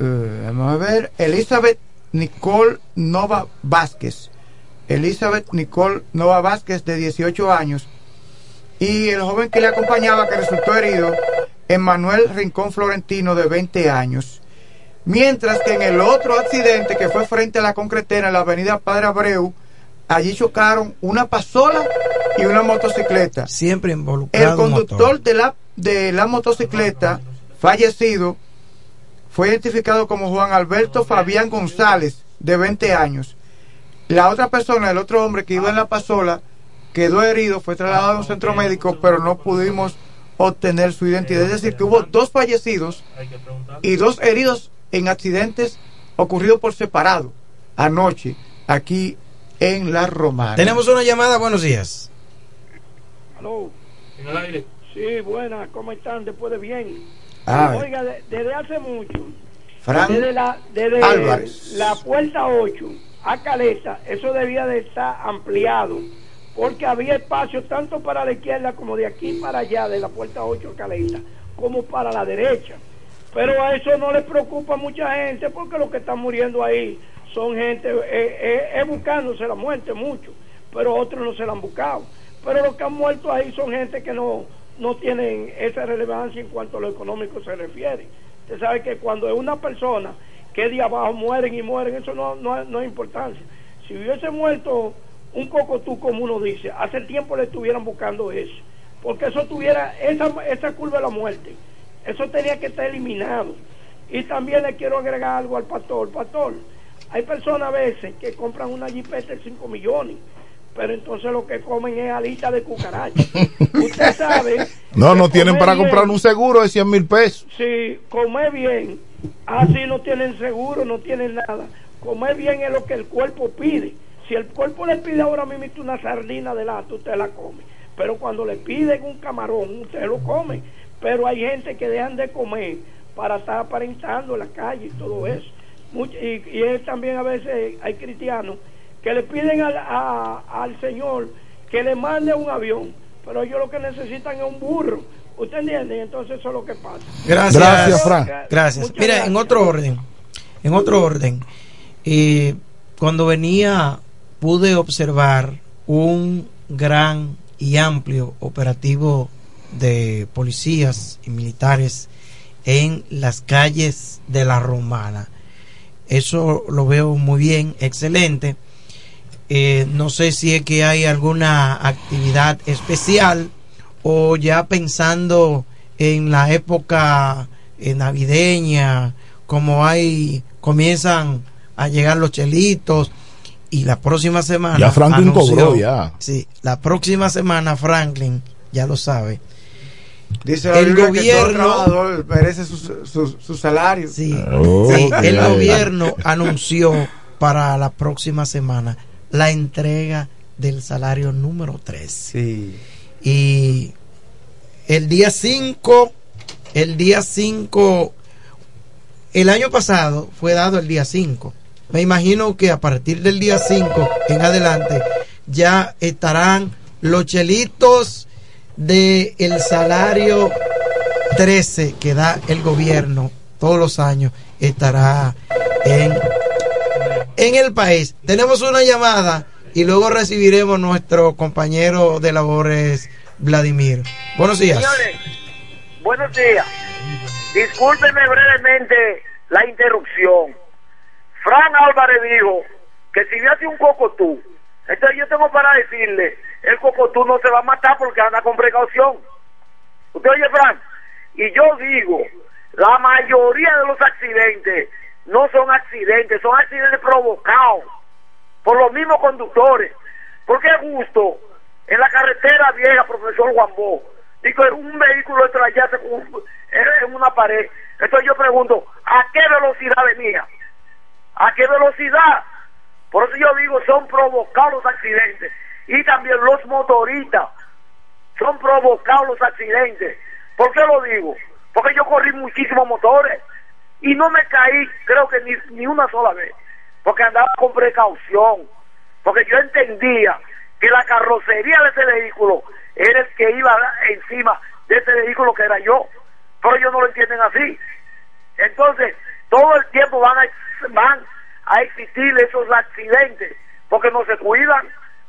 eh, vamos a ver, Elizabeth Nicole Nova Vázquez. Elizabeth Nicole Nova Vázquez, de 18 años. Y el joven que le acompañaba, que resultó herido, Emmanuel Rincón Florentino, de 20 años. Mientras que en el otro accidente, que fue frente a la concretera, en la avenida Padre Abreu, allí chocaron una pasola y una motocicleta. Siempre involucrado. El conductor de la, de la motocicleta fallecido fue identificado como Juan Alberto Fabián González, de 20 años. La otra persona, el otro hombre que iba en la pasola, quedó herido, fue trasladado a un centro médico, pero no pudimos obtener su identidad. Es decir, que hubo dos fallecidos y dos heridos en accidentes ocurridos por separado anoche aquí en La Romana. Tenemos una llamada, buenos días. Aló. En el aire. Sí, buenas, ¿cómo están? Después de bien. Ah, Oiga, de- desde hace mucho, Fran desde, la, desde Álvarez. la puerta 8 a Caleta, eso debía de estar ampliado, porque había espacio tanto para la izquierda como de aquí para allá, de la puerta 8 a Caleta, como para la derecha. Pero a eso no le preocupa a mucha gente, porque los que están muriendo ahí son gente, eh, eh, es buscándose la muerte mucho, pero otros no se la han buscado. Pero los que han muerto ahí son gente que no, no tienen esa relevancia en cuanto a lo económico se refiere. Usted sabe que cuando es una persona que de abajo mueren y mueren, eso no, no, no es importancia. Si hubiese muerto un cocotú, como uno dice, hace tiempo le estuvieran buscando eso. Porque eso tuviera, esa, esa curva de la muerte, eso tenía que estar eliminado. Y también le quiero agregar algo al pastor. Pastor, Hay personas a veces que compran una jipeta de 5 millones, pero entonces lo que comen es alita de cucaracha. Usted sabe. No, no tienen para bien- comprar un seguro de 100 mil pesos. Sí, comer bien, así no tienen seguro, no tienen nada. Comer bien es lo que el cuerpo pide. Si el cuerpo le pide ahora mismo una sardina de lata, usted la come. Pero cuando le piden un camarón, usted lo come. Pero hay gente que dejan de comer para estar aparentando en la calle y todo eso. Much- y, y es también a veces hay cristianos que le piden al, a- al Señor que le mande un avión, pero ellos lo que necesitan es un burro. ¿Usted entiende? Entonces eso es lo que pasa. Gracias, Gracias, Fran. Gracias. Muchas Mira, en otro orden, en otro orden, eh, cuando venía pude observar un gran y amplio operativo de policías y militares en las calles de la Romana. Eso lo veo muy bien, excelente. Eh, no sé si es que hay alguna actividad especial o ya pensando en la época eh, navideña, como hay, comienzan a llegar los chelitos y la próxima semana. Ya Franklin anunció- cobró, ya. Sí, la próxima semana Franklin, ya lo sabe. Dice la el Biblia que todo gobierno trabajador merece su, su, su salario. Sí, Oh, Sí, el gobierno anunció para la próxima semana la entrega del salario número 3. Sí. Y el día 5, el día 5, el año pasado fue dado el día 5. Me imagino que a partir del día 5 en adelante ya estarán los chelitos de el salario 13 que da el gobierno todos los años estará en, en el país. Tenemos una llamada y luego recibiremos nuestro compañero de labores, Vladimir. Buenos días. Señores, buenos días. Discúlpeme brevemente la interrupción. Fran Álvarez dijo que si yo hacía un cocotú, entonces yo tengo para decirle, el cocotú no se va a matar porque anda con precaución. ¿Usted oye, Fran? Y yo digo, la mayoría de los accidentes no son accidentes, son accidentes provocados por los mismos conductores. Porque justo, en la carretera vieja, profesor Juanbó, digo, un vehículo estrellarse en una pared. Entonces yo pregunto, ¿a qué velocidad venía? ¿A qué velocidad? Por eso yo digo, son provocados los accidentes. Y también los motoristas son provocados los accidentes. ¿Por qué lo digo? Porque yo corrí muchísimos motores y no me caí, creo que ni, ni una sola vez, porque andaba con precaución, porque yo entendía que la carrocería de ese vehículo era el que iba encima de ese vehículo que era yo, pero ellos no lo entienden así. Entonces, todo el tiempo van a, van a existir esos accidentes, porque no se cuidan.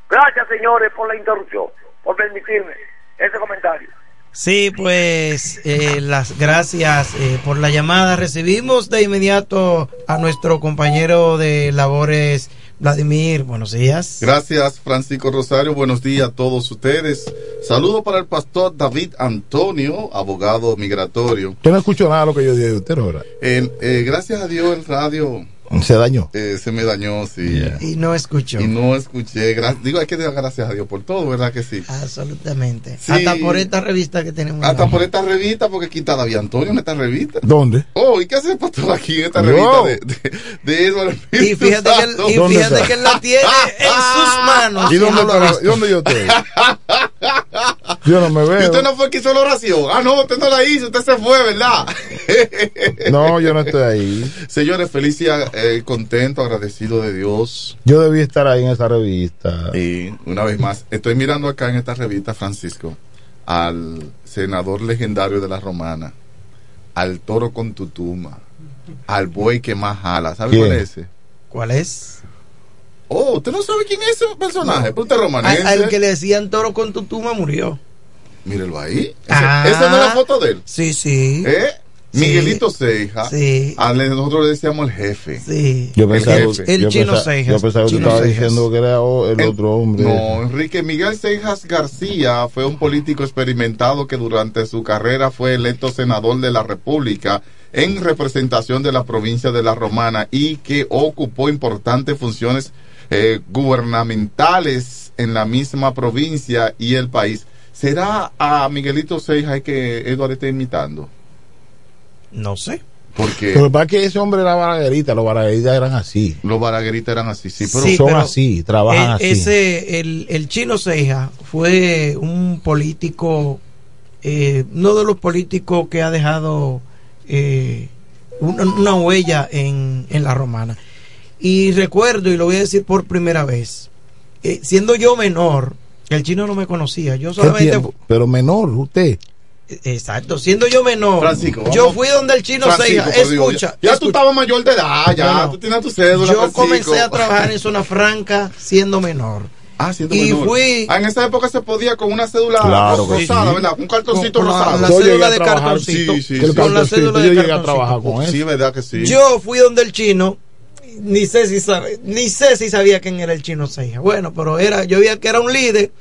Gracias, señores, por la interrupción, por permitirme ese comentario. Sí, pues eh, las gracias eh, por la llamada. Recibimos de inmediato a nuestro compañero de labores, Vladimir. Buenos días. Gracias, Francisco Rosario. Buenos días a todos ustedes. Saludo para el pastor David Antonio, abogado migratorio. Yo no escucho nada de lo que yo dije de usted ahora. El, eh, gracias a Dios, el radio Se dañó. eh, se me dañó, sí. Y no escuchó. Y no escuché. Digo, hay que dar gracias a Dios por todo, ¿verdad que sí? Absolutamente. Sí. Hasta por esta revista que tenemos. Hasta por esta revista, porque quita David Antonio en esta revista. ¿Dónde? Oh, ¿y qué hace el pastor aquí en esta revista de, de, de Eduardo Y fíjate que él- y ¿Dónde fíjate está? que él la tiene en sus manos. ¿Y dónde, está-. ¿y dónde yo estoy? Yo no me ¿Y veo. usted no fue que hizo la oración? Ah, no, usted no la hizo, usted se fue, ¿verdad? No, yo no estoy ahí. Señores, feliz y eh, contento, agradecido de Dios. Yo debí estar ahí en esa revista. Y una vez más, estoy mirando acá en esta revista, Francisco, al senador legendario de la Romana, al toro con tutuma, al buey que más jala. ¿Sabe ¿Quién? cuál es ese? ¿Cuál es? Oh, ¿usted no sabe quién es ese personaje? Pero usted Al, romanense. al que le decían toro con tutuma murió. Mírelo ahí. Ese- Ah. ¿Esa no es la foto de él? Sí, sí. ¿Eh? Sí. Miguelito Ceja. Sí. A le- nosotros le decíamos el jefe. Sí. Yo pensaba, El jefe. El yo chino pensaba- Cejas. Yo pensaba que Cejas. diciendo que era oh, el El- otro hombre. No, Enrique Miguel Cejas García fue un político experimentado que durante su carrera fue electo senador de la República en representación de la provincia de La Romana y que ocupó importantes funciones eh, gubernamentales en la misma provincia y el país. ¿Será a Miguelito Seija que Eduardo está imitando? No sé. Porque Lo que pasa es que ese hombre era baraguerita, los baragueritas eran así. los baragueritas eran así, sí, pero Sí, son pero así, trabajan el- así. Ese, el, el chino Ceja fue un político, eh, uno de los políticos que ha dejado eh, una, una huella en, en la romana. Y recuerdo, y lo voy a decir por primera vez, eh, siendo yo menor, el chino no me conocía, yo ¿Qué solamente... Pero menor, usted. Exacto, siendo yo menor, Francisco, yo fui donde el chino Francisco, Dios, escucha, ya, ya tú estabas mayor de edad, ya, tú tienes tu cédula. yo Francisco. comencé a trabajar en zona franca siendo menor. Ah, siendo y menor. fui Ah, en esa época se podía con una cédula Claro rosada, sí. ¿verdad? Un cartoncito Con la- rosado. la cédula a de trabajar, cartoncito. sí, sí. Con la cédula de yo llegué a cartoncito. trabajar con eso. Sí, verdad que sí. Yo fui donde el chino, ni sé si sabe, ni sé si sabía quién era el chino Seija. Bueno, pero era, yo veía que era un líder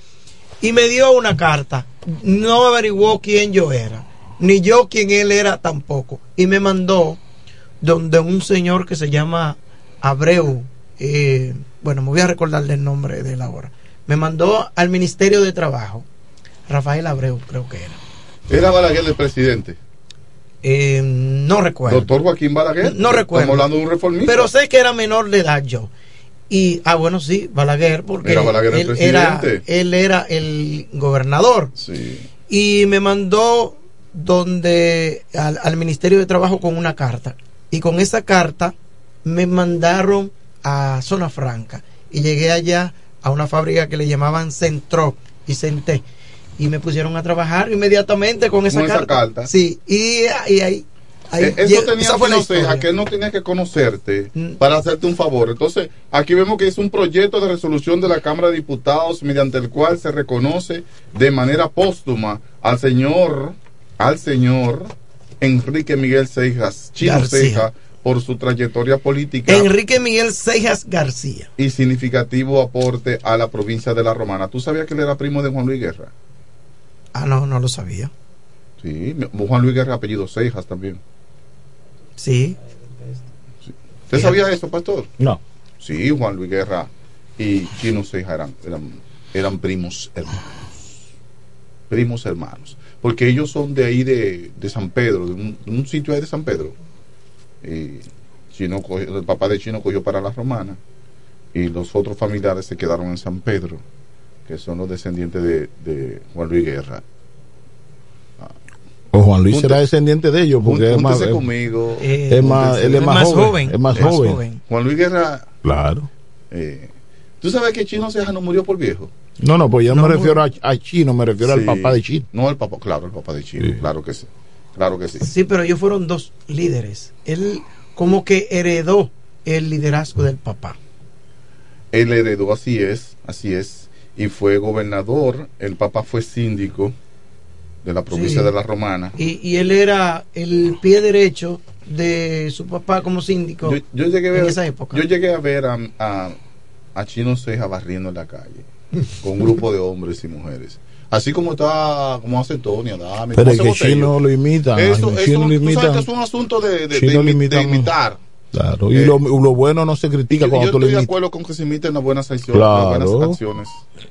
y me dio una carta. No averiguó quién yo era, ni yo quién él era tampoco. Y me mandó donde un señor que se llama Abreu, eh, bueno, me voy a recordarle el nombre de él ahora. Me mandó al Ministerio de Trabajo, Rafael Abreu, creo que era. Era Balaguer el presidente. Eh, no recuerdo. Doctor Joaquín Balaguer. No recuerdo. Estamos hablando de un reformista. Pero sé que era menor de edad yo. Y, ah, bueno, sí, Balaguer, porque Balaguer él, era, él era el gobernador. Sí. Y me mandó donde al, al Ministerio de Trabajo con una carta. Y con esa carta me mandaron a Zona Franca. Y llegué allá a una fábrica que le llamaban Centro y Centé. Y me pusieron a trabajar inmediatamente con esa, Con esa carta. carta. Sí, y, y ahí... ahí Eh, Eso tenía Ceja, historia. que él no tenía que conocerte Mm. para hacerte un favor. Entonces, aquí vemos que es un proyecto de resolución de la Cámara de Diputados mediante el cual se reconoce de manera póstuma al señor, al señor Enrique Miguel Cejas, Chino García. Ceja, por su trayectoria política Enrique Miguel Cejas García. y significativo aporte a la provincia de La Romana. ¿Tú sabías que él era primo de Juan Luis Guerra? Ah, no, no lo sabía. Sí, Juan Luis Guerra apellido Cejas también. Sí. ¿Usted sabía eso, pastor? No. Sí, Juan Luis Guerra y Chino Ceja eran, eran, eran primos hermanos. Primos hermanos. Porque ellos son de ahí de, de San Pedro, de un, de un sitio ahí de San Pedro. Y Chino cogió- el papá de Chino cogió para la romana y los otros familiares se quedaron en San Pedro, que son los descendientes de, de Juan Luis Guerra. O Juan Luis Junte- será descendiente de ellos, porque es más, Júntese es, conmigo. Eh, es más, él es más, joven, Es más joven. Juan Luis Guerra, Claro. eh, ¿tú sabes que Chino Ceja no murió por viejo? No, no, pues yo No, me refiero a, a Chino, me refiero al papá de Chino. No, el papá, claro, el papá de Chino, Sí. claro que sí. Claro que sí. Sí, pero ellos fueron dos líderes. Él como que heredó el liderazgo del papá. Él heredó, así es, así es, y fue gobernador, el papá fue síndico de la provincia Sí. de La Romana. Y, y él era el pie derecho de su papá como síndico Yo, yo llegué a ver, en esa época. yo llegué a ver a, a, a Chino Ceja barriendo en la calle, con un grupo de hombres y mujeres. Así como está, como hace Tony, Adame, Pero es que. Chino lo imita. Eso, eso, lo sabes es un asunto de, imitar. Claro, y Eh, lo, lo bueno no se critica Yo, cuando yo tú lo estoy de acuerdo con que se imiten las buenas acciones, las Claro. buenas acciones.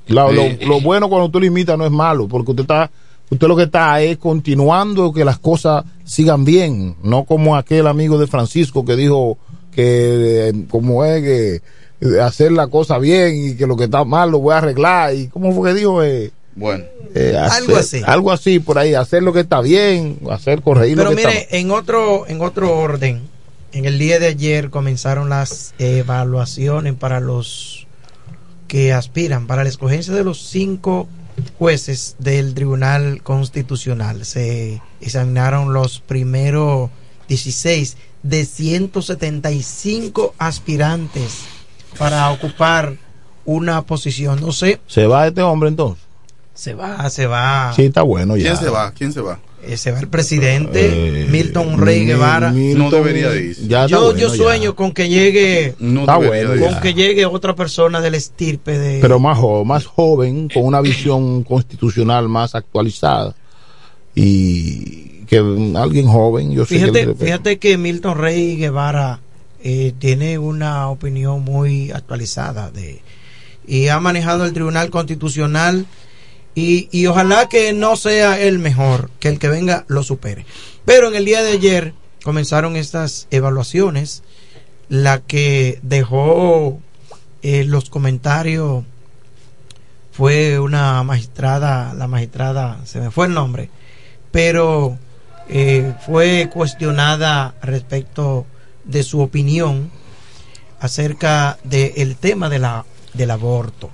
La- lo, Eh, lo bueno cuando tú lo imitas no es malo, porque usted está, usted lo que está es continuando que las cosas sigan bien, no como aquel amigo de Francisco que dijo que eh, como es que eh, hacer la cosa bien y que lo que está mal lo voy a arreglar y cómo fue que dijo eh, Bueno, eh, Algo así. algo así por ahí, hacer lo que está bien, hacer corregir Pero lo que mire, está en otro, en otro orden, en el día de ayer comenzaron las evaluaciones para los que aspiran, para la escogencia de los cinco jueces del Tribunal Constitucional. Se examinaron los primeros 16 de 175 aspirantes para ocupar una posición. No sé, se va este hombre entonces. se va, se va. Sí, está bueno ya. ¿quién se va? ¿Quién se va? Eh, se va el presidente Eh, Milton Rey Mi- Guevara. Milton, No debería de irse. ya está yo, bueno yo ya. sueño con que llegue No Está bueno ya. con que llegue otra persona del estirpe de pero más, jo- más joven, con una visión constitucional más actualizada y que alguien joven, yo sé que Fíjate, fíjate que Milton Rey Guevara eh, tiene una opinión muy actualizada de y ha manejado el Tribunal Constitucional y, y ojalá que no sea el mejor, que el que venga lo supere. Pero en el día de ayer comenzaron estas evaluaciones, la que dejó eh, los comentarios fue una magistrada, la magistrada, se me fue el nombre, pero eh, fue cuestionada respecto de su opinión acerca del tema de la, del aborto.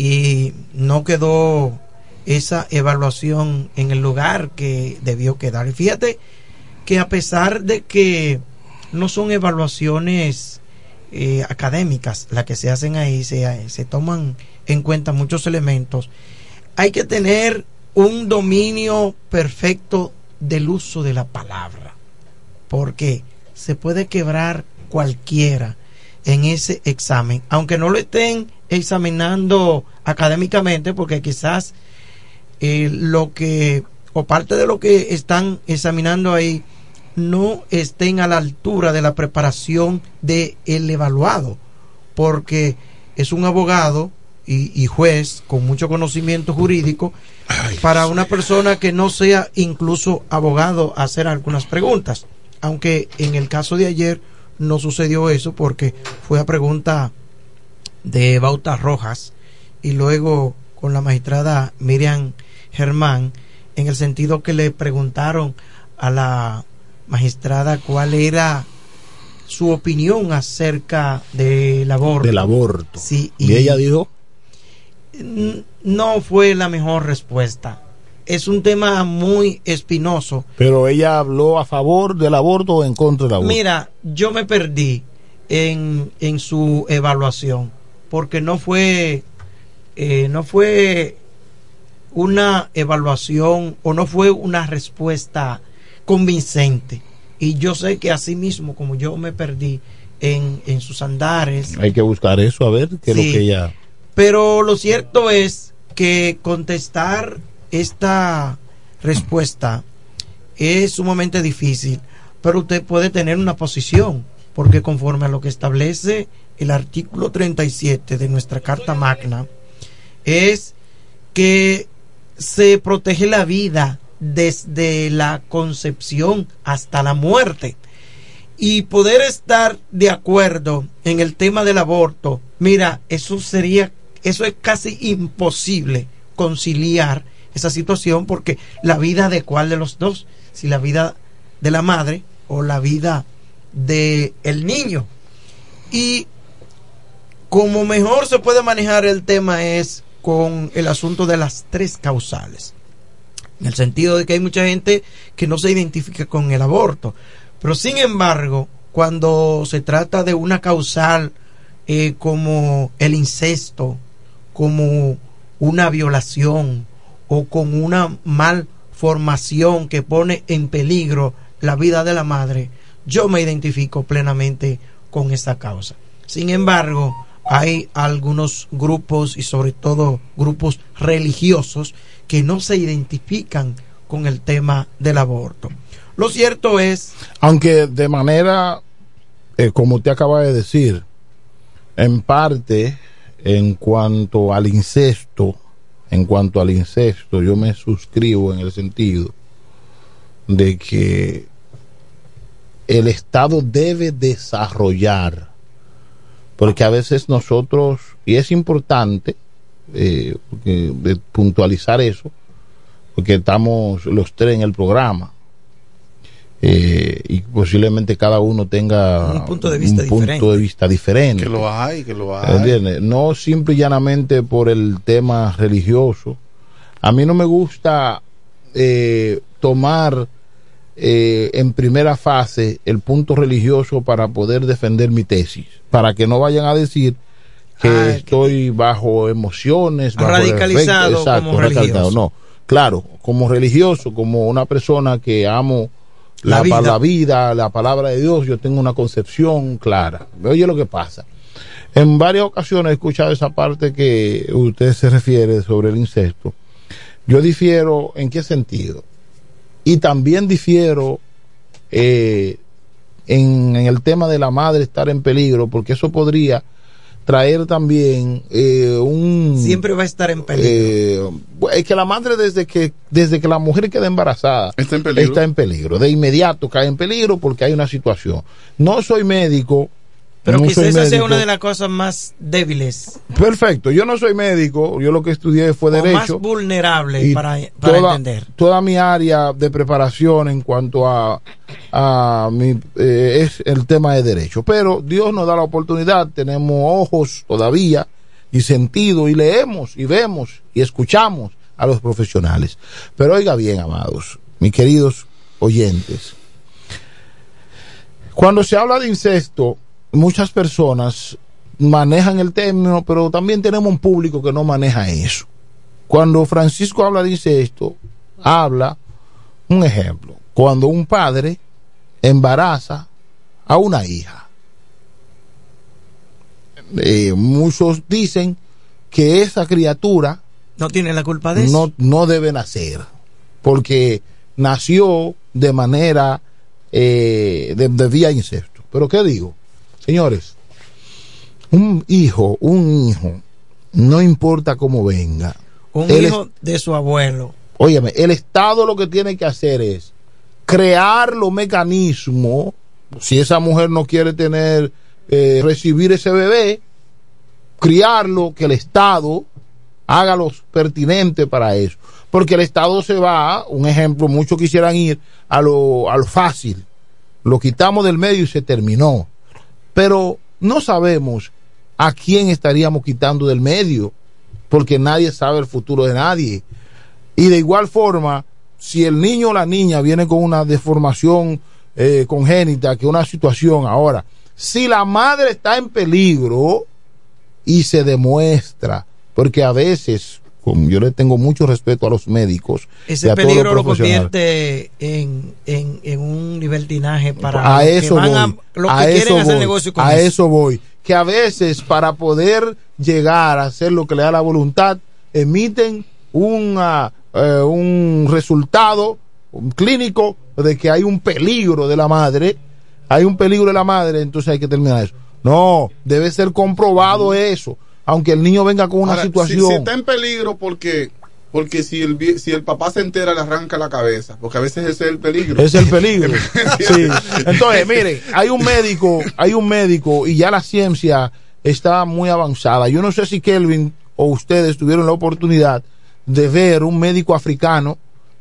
Y no quedó esa evaluación en el lugar que debió quedar. Fíjate que a pesar de que no son evaluaciones eh, académicas las que se hacen ahí, se, se toman en cuenta muchos elementos, hay que tener un dominio perfecto del uso de la palabra, porque se puede quebrar cualquiera en ese examen, aunque no lo estén examinando académicamente, porque quizás eh, lo que, o parte de lo que están examinando ahí, no estén a la altura de la preparación del el evaluado, porque es un abogado y, y juez con mucho conocimiento jurídico para una persona que no sea incluso abogado hacer algunas preguntas. Aunque en el caso de ayer no sucedió eso porque fue a pregunta de Bauta Rojas y luego con la magistrada Miriam Germán en el sentido que le preguntaron a la magistrada cuál era su opinión acerca del aborto. del aborto. Sí, y, ella dijo, no fue la mejor respuesta. Es un tema muy espinoso. pero ella habló a favor del aborto o en contra del aborto. Mira, yo me perdí en, en su evaluación porque no fue eh, no fue una evaluación o no fue una respuesta convincente y yo sé que así mismo como yo me perdí en, en sus andares Hay que buscar eso a ver qué es lo que ella. pero lo cierto es que contestar esta respuesta es sumamente difícil, pero usted puede tener una posición, porque conforme a lo que establece el artículo 37 de nuestra Carta Magna, es que se protege la vida desde la concepción hasta la muerte. Y poder estar de acuerdo en el tema del aborto, mira, eso sería, eso es casi imposible conciliar esa situación porque la vida de cuál de los dos, si la vida de la madre o la vida de el niño. Y como mejor se puede manejar el tema es con el asunto de las tres causales. En el sentido de que hay mucha gente que no se identifica con el aborto. Pero sin embargo, cuando se trata de una causal eh, como el incesto, como una violación o con una malformación que pone en peligro la vida de la madre, yo me identifico plenamente con esta causa. Sin embargo, hay algunos grupos y sobre todo grupos religiosos que no se identifican con el tema del aborto. Lo cierto es Aunque de manera, eh, como usted acaba de decir, en parte, en cuanto al incesto, en cuanto al incesto, yo me suscribo en el sentido de que el Estado debe desarrollar, porque a veces nosotros, y es importante eh, puntualizar eso, porque estamos los tres en el programa, eh, y posiblemente cada uno tenga Un punto de vista punto diferente. de vista diferente. Que lo hay, que lo hay. ¿Entiendes? No simple y llanamente por el tema religioso. A mí no me gusta eh, tomar eh, en primera fase el punto religioso para poder defender mi tesis, para que no vayan a decir que Ah, estoy bajo emociones, bajo Radicalizado efecto- exacto, como radicalizado. religioso. No, claro, como religioso, como una persona que amo La la, vida. la vida, la palabra de Dios, yo tengo una concepción clara. Oye lo que pasa. En varias ocasiones he escuchado esa parte que usted se refiere sobre el incesto. Yo difiero en qué sentido. y también difiero eh, en, en el tema de la madre estar en peligro, porque eso podría traer también eh, un Siempre va a estar en peligro. eh, es que la madre desde que desde que la mujer queda embarazada Está en peligro. está en peligro. De inmediato cae en peligro porque hay una situación. No soy médico. Pero no quizás esa sea una de las cosas más débiles Perfecto, yo no soy médico, yo lo que estudié fue o más derecho. vulnerables y para, para toda, entender. toda mi área de preparación en cuanto a, a mi, eh, es el tema de derecho. Pero Dios nos da la oportunidad, tenemos ojos todavía y sentido y leemos y vemos y escuchamos a los profesionales. Pero oiga bien, amados, mis queridos oyentes, cuando se habla de incesto, muchas personas manejan el término, pero también tenemos un público que no maneja eso. Cuando Francisco habla de incesto, habla, un ejemplo, cuando un padre embaraza a una hija. Eh, muchos dicen que esa criatura No tiene la culpa de eso. no, no debe nacer, porque nació de manera eh, de, de vía incesto. Pero ¿qué digo? Señores, un hijo, un hijo, no importa cómo venga. Un él hijo de su abuelo. Óyeme, el Estado lo que tiene que hacer es crear los mecanismos. Si esa mujer no quiere tener, eh, recibir ese bebé, criarlo, que el Estado haga los pertinentes para eso. Porque el Estado se va, un ejemplo, muchos quisieran ir a lo, a lo fácil. Lo quitamos del medio y se terminó. Pero no sabemos a quién estaríamos quitando del medio, porque nadie sabe el futuro de nadie. Y de igual forma, si el niño o la niña viene con una deformación eh, congénita, que una situación ahora, si la madre está en peligro y se demuestra, porque a veces, yo le tengo mucho respeto a los médicos, y Ese a peligro lo convierte en, en, en un libertinaje para a los que eso van voy, a, los a que quieren eso hacer voy, negocio con a eso. eso voy, que a veces para poder llegar a hacer lo que le da la voluntad, emiten una, eh, un resultado un clínico de que hay un peligro de la madre, hay un peligro de la madre, entonces hay que terminar eso. No, debe ser comprobado eso, aunque el niño venga con una Ahora, situación. Si, está en peligro porque porque si el si el papá se entera le arranca la cabeza, porque a veces ese es el peligro. Es el peligro. Sí. Entonces, miren, hay un médico, hay un médico y ya la ciencia está muy avanzada. Yo no sé si Kelvin o ustedes tuvieron la oportunidad de ver un médico africano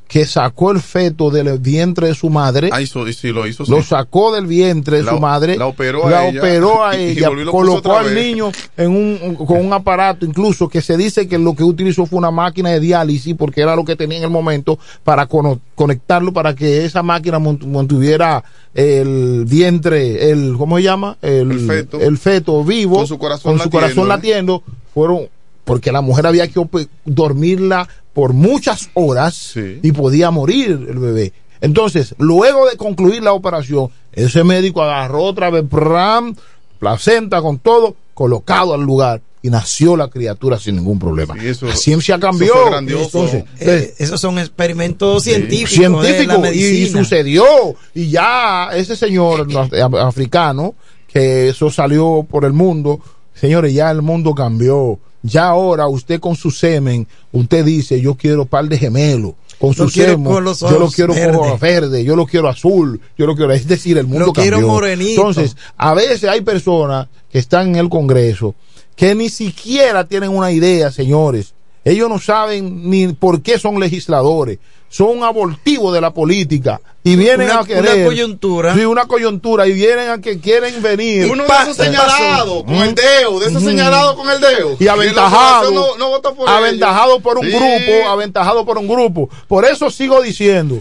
que sacó el feto del vientre de su madre. Ah, hizo- sí, lo hizo. sí. Lo sacó del vientre de La- su madre, la operó a la ella, operó a y ella, y colocó al niño en un, con un aparato, incluso que se dice que lo que utilizó fue una máquina de diálisis, porque era lo que tenía en el momento para conectarlo, para que esa máquina mantuviera el vientre, el, ¿cómo se llama? El, El feto. el feto vivo, Con su corazón con su latiendo, corazón latiendo, fueron, porque la mujer había que dormirla por muchas horas y podía morir el bebé. Entonces, luego de concluir la operación, ese médico agarró otra vez pram, placenta con todo, colocado al lugar y nació la criatura sin ningún problema. la ciencia cambió. eso. Entonces, Eh, esos son experimentos científicos. de la científico y, y sucedió y ya ese señor af- africano que eso salió por el mundo señores ya el mundo cambió ya ahora usted con su semen usted dice yo quiero par de gemelos con su quiero semen yo lo quiero verdes. con verde yo lo quiero azul yo lo quiero es decir el mundo Lo quiero cambió morenito. entonces a veces hay personas que están en el Congreso que ni siquiera tienen una idea, señores. Ellos no saben ni por qué son legisladores. Son un abortivo de la política y vienen Una- a querer. una coyuntura. Sí, una coyuntura y vienen a que quieren venir. Uno de esos señalados con el dedo, de esos señalados con el dedo. y aventajado, no, no votó por aventajado ellos. por un Sí. grupo, aventajado por un grupo. Por eso sigo diciendo,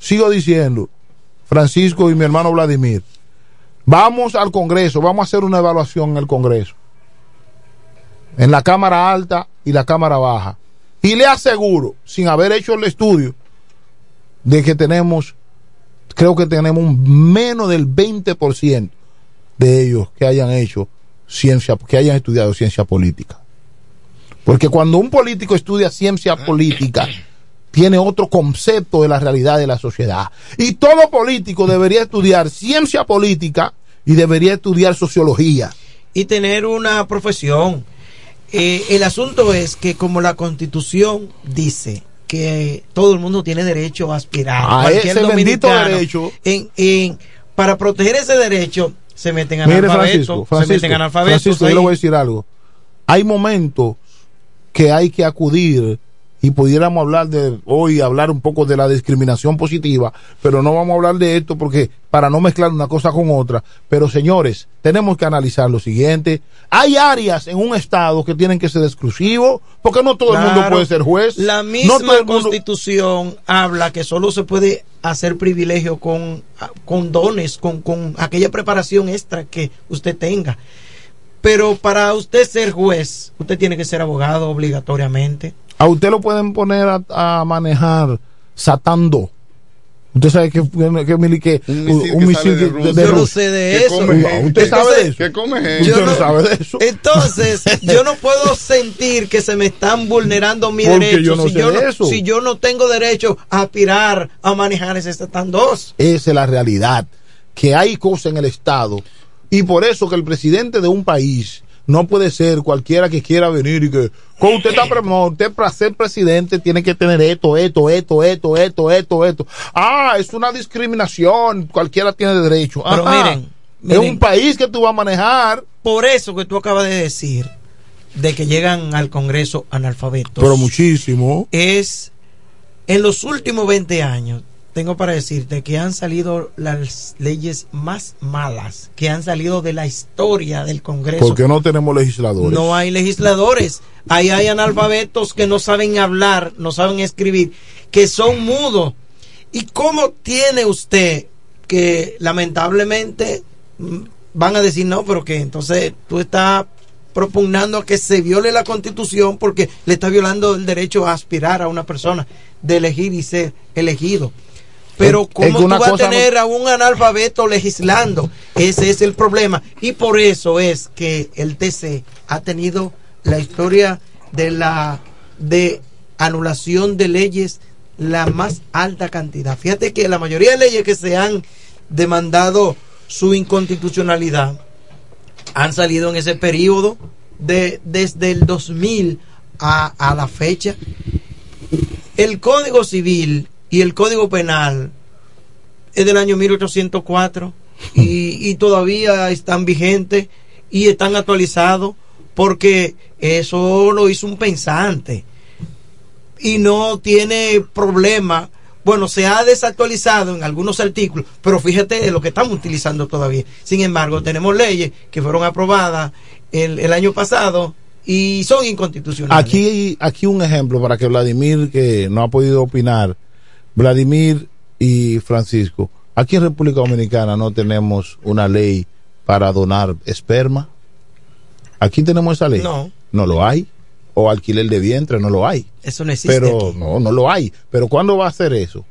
sigo diciendo, Francisco y mi hermano Vladimir, vamos al Congreso, vamos a hacer una evaluación en el Congreso, en la Cámara Alta y la Cámara Baja. Y le aseguro, sin haber hecho el estudio, de que tenemos, creo que tenemos un menos del 20% de ellos que hayan hecho ciencia, que hayan estudiado ciencia política. Porque cuando un político estudia ciencia política, tiene otro concepto de la realidad de la sociedad. Y todo político debería estudiar ciencia política y debería estudiar sociología. y tener una profesión. Eh, el asunto es que como la constitución dice que todo el mundo tiene derecho a aspirar, A cualquier ese bendito derecho. En, en- para proteger ese derecho se meten analfabetos, Francisco, se meten analfabetos Francisco, yo le voy a decir algo. Hay momentos que hay que acudir y pudiéramos hablar de hoy, hablar un poco de la discriminación positiva, pero no vamos a hablar de esto porque para no mezclar una cosa con otra. Pero señores, tenemos que analizar lo siguiente. Hay áreas en un estado que tienen que ser exclusivos, porque no todo el mundo puede ser juez. La misma mundo- constitución habla que solo se puede hacer privilegio con, con dones, con, con aquella preparación extra que usted tenga. Pero para usted ser juez, usted tiene que ser abogado obligatoriamente. A usted lo pueden poner a, a manejar satando. Usted sabe que, que, que Un misil un que misil sale de de, Rusia. de Yo no Rusia. sé de eso. Usted sabe de eso. Que come gente. Usted no no- sabe de eso. Entonces, yo no puedo sentir que se me están vulnerando mis Porque derechos yo no si, sé yo de no, eso. si yo no tengo derecho a aspirar a manejar ese stand 2. Esa es la realidad. Que hay cosas en el Estado. Y por eso que el presidente de un país no puede ser cualquiera que quiera venir y que con usted está usted para ser presidente tiene que tener esto, esto, esto, esto, esto, esto, esto. Ah, es una discriminación, cualquiera tiene derecho. Pero Ajá. miren, es miren. un país que tú vas a manejar. Por eso que tú acabas de decir de que llegan al Congreso analfabetos. Pero muchísimo. es en los últimos 20 años, tengo para decirte que han salido las leyes más malas que han salido de la historia del Congreso. Porque no tenemos legisladores. No hay legisladores. Ahí hay analfabetos que no saben hablar, no saben escribir, que son mudos. ¿Y cómo tiene usted que lamentablemente mm, van a decir no, pero que entonces tú estás propugnando que se viole la constitución porque le está violando el derecho a aspirar a una persona de elegir y ser elegido? Pero ¿cómo tú vas a tener a un analfabeto legislando? Ese es el problema. Y por eso es que el TC ha tenido la historia de la de anulación de leyes la más alta cantidad. Fíjate que la mayoría de leyes que se han demandado su inconstitucionalidad han salido en ese periodo de desde el 2000 a, a la fecha. El Código Civil y el Código Penal es del año 1804 y, y todavía están vigentes y están actualizados porque eso lo hizo un pensante y no tiene problema. Bueno, se ha desactualizado en algunos artículos, pero fíjate de lo que estamos utilizando todavía. Sin embargo, tenemos leyes que fueron aprobadas el, el año pasado y son inconstitucionales. Aquí, aquí un ejemplo para que Vladimir, que no ha podido opinar, Vladimir y Francisco, aquí en República Dominicana no tenemos una ley para donar esperma. Aquí tenemos esa ley. No. No lo hay. O alquiler de vientre, no lo hay. Eso no existe. Pero aquí. no, no lo hay. Pero ¿cuándo va a hacer eso?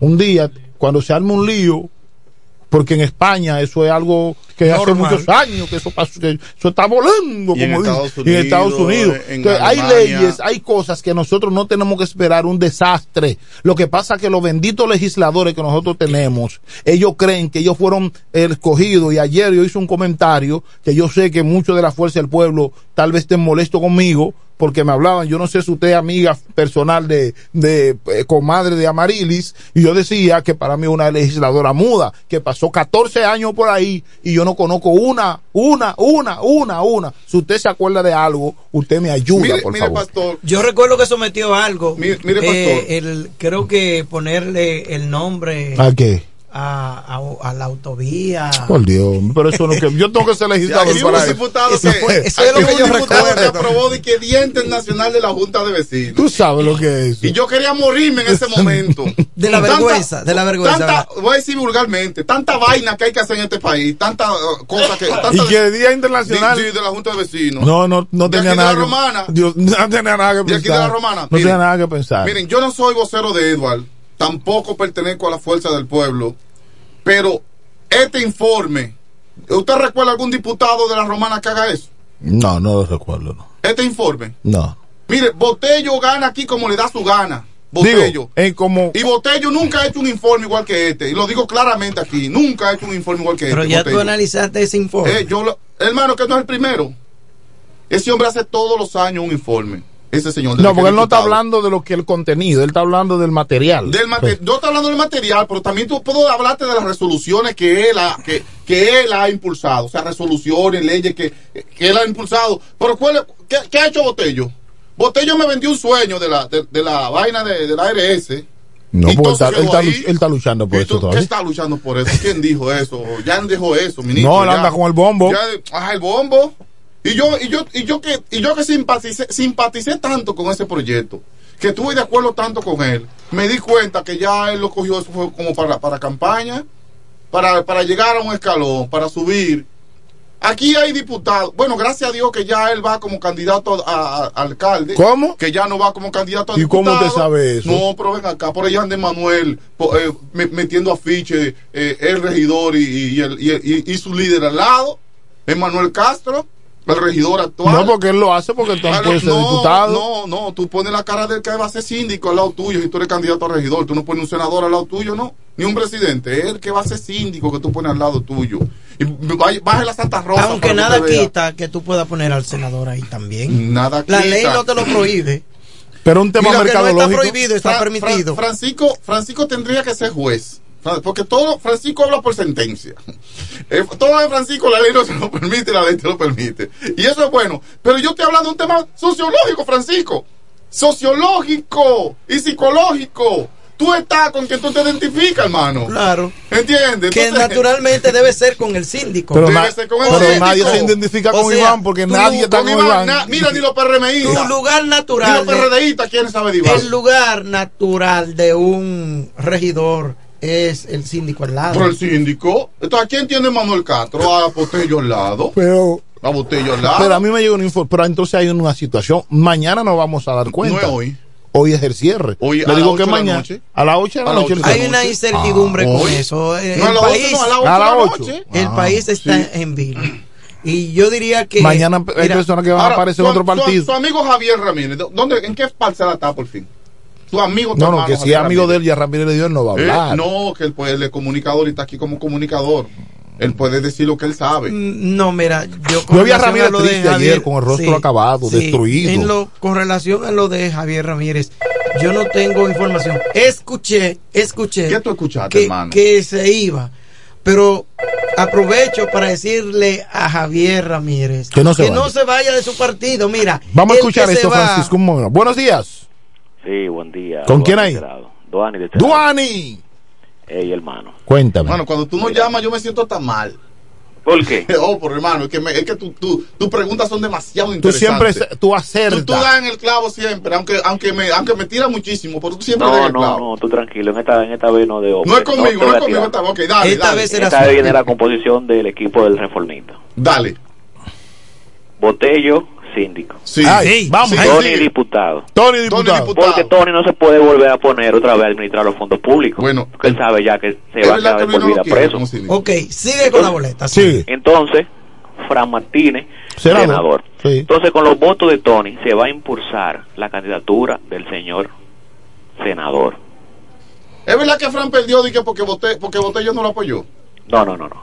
Un día, cuando se arme un lío, porque en España eso es algo que hace muchos años que eso pasó, que eso está volando, Y en como Estados y en Estados Unidos, Unidos. en Entonces, hay leyes, hay cosas que nosotros no tenemos que esperar un desastre. Lo que pasa es que los benditos legisladores que nosotros tenemos, ellos creen que ellos fueron escogidos y ayer yo hice un comentario que yo sé que muchos de la fuerza del pueblo tal vez estén molestos conmigo porque me hablaban, yo no sé si usted es amiga personal de, de eh, comadre de Amarilis, y yo decía que para mí es una legisladora muda, que pasó 14 años por ahí y yo no conozco una, una, una, una, una. Si usted se acuerda de algo, usted me ayuda, Mire, por mire, favor. pastor, Yo recuerdo que sometió algo. Mire- mire, Eh, pastor. el, creo que ponerle el nombre ¿A qué? A, a- a la autovía. Por Dios, pero eso no que yo tengo que ser legislador Aquí hubo para un eso. diputado Eso que, fue- eso es aquí lo que hubo yo un diputado que recuerdo. aprobó de que Día Internacional de la Junta de Vecinos. Tú sabes lo que es. Y yo quería morirme en ese momento. De la Tanta- vergüenza, de la vergüenza, Tanta, voy a decir vulgarmente, tanta vaina que hay que hacer en este país, tanta uh, cosa que. Tanta Y que Día Internacional- Sí, sí, de la Junta de Vecinos. No, no, no De tenía aquí de nada. la que- Romana. Dios, no tenía nada que De aquí de pensar. la Romana. No Miren, tenía nada que pensar. Miren, yo no soy vocero de Edward, tampoco pertenezco a la fuerza del pueblo, pero este informe, ¿usted recuerda algún diputado de la Romana que haga eso? No, no lo recuerdo. No. Este informe. no. Mire, Botello gana aquí como le da su gana. Botello. Digo, en como Y Botello nunca ha hecho un informe igual que este. Y lo digo claramente aquí. Nunca ha hecho un informe igual que Pero este. ya tú Botello. analizaste ese informe. Eh, yo lo- hermano, que no es el primero. Ese hombre hace todos los años un informe. Ese señor. No, que porque él no está hablando de lo que el contenido, él está hablando del material. Del mate- Yo estoy hablando del material, pero también tú puedo hablarte de las resoluciones que él ha, que, que él ha impulsado. O sea, resoluciones, leyes que, que él ha impulsado. Pero ¿cuál qué, qué ha hecho Botello? Botello me vendió un sueño de la, de, de la vaina de, de la ARS. No, él entonces está, él, está, ahí. él está luchando por eso ¿Qué todavía. está luchando por eso? ¿Quién dijo eso? Ya dejó eso, ministro. No, él ya. anda con el bombo. Ya ah, el bombo. Y yo, y yo, y yo que, y yo que simpaticé, simpaticé tanto con ese proyecto, que estuve de acuerdo tanto con él, me di cuenta que ya él lo cogió eso fue como para, para campaña, para, para llegar a un escalón, para subir. Aquí hay diputados. Bueno, gracias a Dios que ya él va como candidato a, a- a alcalde. ¿Cómo? Que ya no va como candidato a ¿Y cómo diputado. usted sabe eso? No, pero ven acá, por allá ande Manuel eh, me- metiendo afiche, eh, el regidor y, y, el- y, y- y su líder al lado, Emanuel Castro, el regidor actual. No, porque él lo hace porque él también puede ser no, diputado. No, no, tú pones la cara del que va a ser síndico al lado tuyo si tú eres candidato a regidor. Tú no pones un senador al lado tuyo, no. Ni un presidente. Es el que va a ser síndico que tú pones al lado tuyo. Y baje la Santa Rosa. Aunque que nada quita que tú puedas poner al senador ahí también. Nada La quita. ley no te lo prohíbe. Pero un tema Mira, que no está mercadológico. prohibido, está Fra- permitido. Fra- Francisco, Francisco tendría que ser juez. Porque todo, Francisco habla por sentencia. Eh, todo de Francisco la ley no se lo permite, la ley te lo permite. Y eso es bueno. Pero yo estoy hablando de un tema sociológico, Francisco. Sociológico y psicológico. Tú estás con quien tú te identificas, hermano. Claro. ¿Entiendes? Que Entonces- naturalmente debe ser con el síndico. Pero, Debe ser con el pero síndico. nadie se identifica O con sea, Iván porque tú- nadie está Con con Iván, Iván. na- mira, ni los PRMistas. Tu lugar Ni natural. los de- PRDistas quieren saber de Iván. el lugar natural de un regidor es el síndico al lado. Pero el síndico. Entonces, ¿a quién tiene Manuel Castro? A Botello al lado. Pero, A Botello al lado. pero a mí me llegó un informe. Pero entonces hay una situación. Mañana nos vamos a dar cuenta. No es hoy. Hoy es el cierre. Hoy Le a digo las que ocho de la mañana. noche. A las 8 de la noche. el Hay una incertidumbre Ah, con hoy. eso. Eh, No, a el las ocho, país, no, a las ocho A de las la ocho. noche. el Ah, país está sí. en vilo. Y yo diría que. Mañana hay mira, personas que van a aparecer en su- otro su- partido. Su, amigo Javier Ramírez, ¿dónde, ¿en qué parcela está por fin? Su amigo tu No, no, que si es amigo de él, ya Ramírez de Dios no va a Eh, hablar. no, que él, puede, él es comunicador y está aquí como comunicador. Él puede decir lo que él sabe. No, mira, yo Yo vi a Ramírez lo de Javier- ayer con el rostro acabado, destruido. En lo, con relación a lo de Javier Ramírez, yo no tengo información. Escuché, escuché. ¿Qué tú escuchaste, que, hermano? que se iba. Pero aprovecho para decirle a Javier Ramírez Que no se vaya. no se vaya de su partido. Mira, Vamos a el escuchar que esto, va- Francisco. momento. Buenos días. Sí, buen día. ¿Con quién Duani hay? de este. Duani de este. Duani. Ey, hermano. Cuéntame. Hermano, cuando tú no llamas, yo me siento tan mal. ¿Por qué? Oh, por hermano, es que, me- es que tu- tu- tus preguntas son demasiado Tú siempre, interesantes. tú Tú, acertas. tú das en el clavo siempre, aunque aunque me aunque me tira muchísimo, pero tú siempre das en No, el no, clavo. no, tú tranquilo. En esta, en esta vez no de hombre. No es conmigo, no, voy es conmigo. Esta, ok, dale, Esta dale. vez será Esta vez viene la composición del equipo del reformista. Dale. Botello, síndico. Sí. Ay, vamos. Sí, Tony, sigue. diputado. Tony, diputado. diputado. Porque Tony no se puede volver a poner otra vez a administrar los fondos públicos. Bueno, porque él sabe ya que se va a quedar por vida preso. Ok, sigue con la boleta. Sí. Entonces, Fran Martínez, Senador. senador. Sí. Entonces, con los votos de Tony, se va a impulsar la candidatura del señor senador. Es verdad que Fran perdió dije, porque voté porque voté yo no lo apoyó. No, no, no, no.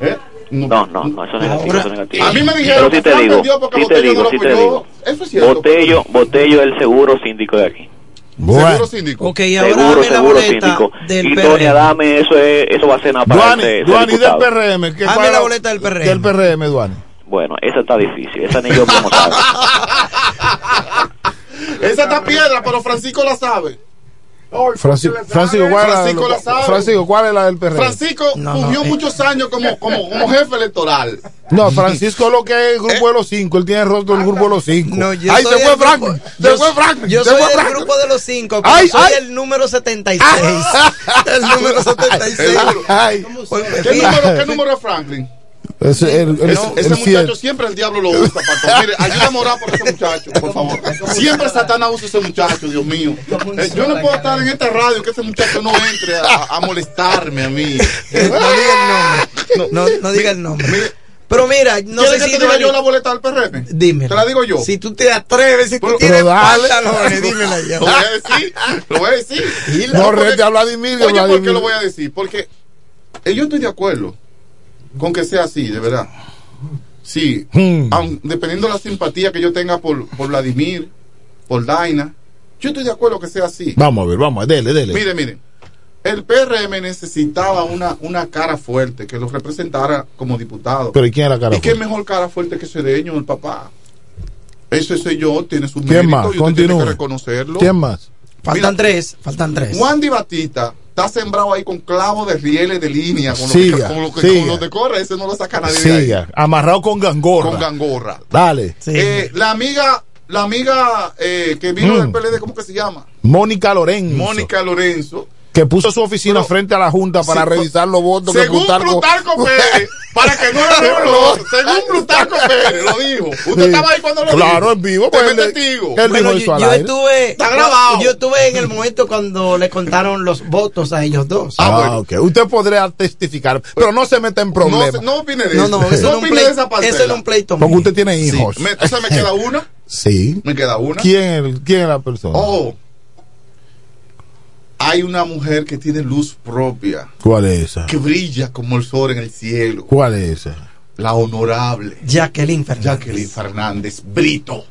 ¿Eh? No, no, no, eso es negativo, eso es negativo. A mí me dijeron Pero sí que te digo, sí te Botello digo, sí te digo. Eso es cierto. Botello, Botello es el seguro síndico de aquí. Bueno. Seguro síndico. Ok, ahora Seguro, dame la seguro boleta síndico. del Y PRM. Tony Adame, eso, es, eso va a ser para Duani, ese- ese Duani del. PRM. ¿Qué Dame la boleta del PRM. Del PRM, Duani. Bueno, esa está difícil. Esa ni yo como sabe. Esa está piedra, pero Francisco la sabe. Francisco, Francisco, ¿cuál es la del- Francisco la sabe. Francisco, ¿cuál es la del PRM? Francisco No, no, eh. muchos años como, como, como jefe electoral. No, Francisco lo que es el grupo de los cinco. Él tiene el rostro del grupo de los cinco. No, yo Ay, soy se fue grupo- Se yo- fue. Yo soy del Franklin. grupo de los cinco, pero Ay, soy ay. el número 76. el número 76. Ay, Porque ¿Qué número, ¿Qué número es Franklin? Ese, el, el, Ese, el ese muchacho siempre el diablo lo usa, Paco. Mire, ayúdame a orar por ese muchacho, por favor. Siempre Satanás usa ese muchacho, Dios mío. Eh, yo no puedo estar en esta radio que ese muchacho no entre a, a molestarme a mí. no diga el nombre. No, no diga el nombre. Mire, Pero mira, no ¿Quieres sé que si te diga yo la boleta del PRM? Dime. Te la digo yo. Si tú te atreves, si tú Pero- tienes pantalones, dímela ya. Lo voy a decir, lo voy a decir. No porque- rete a Vladimir. Oye, ¿por qué lo voy a decir? Porque eh, yo estoy de acuerdo con que sea así, de verdad. Sí, Hmm. aun- dependiendo de la simpatía que yo tenga por, por Vladimir, por Daina, yo estoy de acuerdo que sea así. Vamos a ver, vamos, dele, dele. Mire, mire, el PRM necesitaba una, una cara fuerte que lo representara como diputado. Pero ¿y quién era cara ¿Y qué fuerte? mejor cara fuerte que Cedeño, el papá? Ese soy yo, tiene su ¿Quién mérito más? y usted tiene que Continúe. reconocerlo. ¿Quién más? Faltan tres, faltan tres. Juan Di Batista está sembrado ahí con clavos de rieles de línea, con lo Siga, que, con lo que, siga. con lo que corre, ese no lo saca nadie de ahí. Siga, amarrado con gangorra. Con gangorra. Dale. Eh, la amiga, la amiga eh, que vino Mm. del PLD, ¿cómo que se llama? Mónica Lorenzo. Mónica Lorenzo. Que puso su oficina frente a la Junta para Sí, revisar los votos que Según Plutarco- Plutarco Pérez, para que no los votos. Según Plutarco Pérez, lo dijo. Usted Sí. estaba ahí cuando lo dijo. Claro, en vivo, pues, es testigo. él Bueno, dijo eso yo, al yo aire. estuve, Está grabado. Yo estuve en el momento cuando le contaron los votos a ellos dos. Ah, ok. Usted podría testificar, pero no se meta en problemas. No, no opine de No, eso. no, eso era un opine de esa parcela. eso era un pleito Porque usted tiene Sí. hijos. Entonces me queda una. Sí. Me queda una. ¿Quién, quién es la persona? Oh. Hay una mujer que tiene luz propia, ¿Cuál es esa? que brilla como el sol en el cielo. ¿Cuál es esa? La honorable Jacqueline Fernández. Jacqueline Fernández Brito.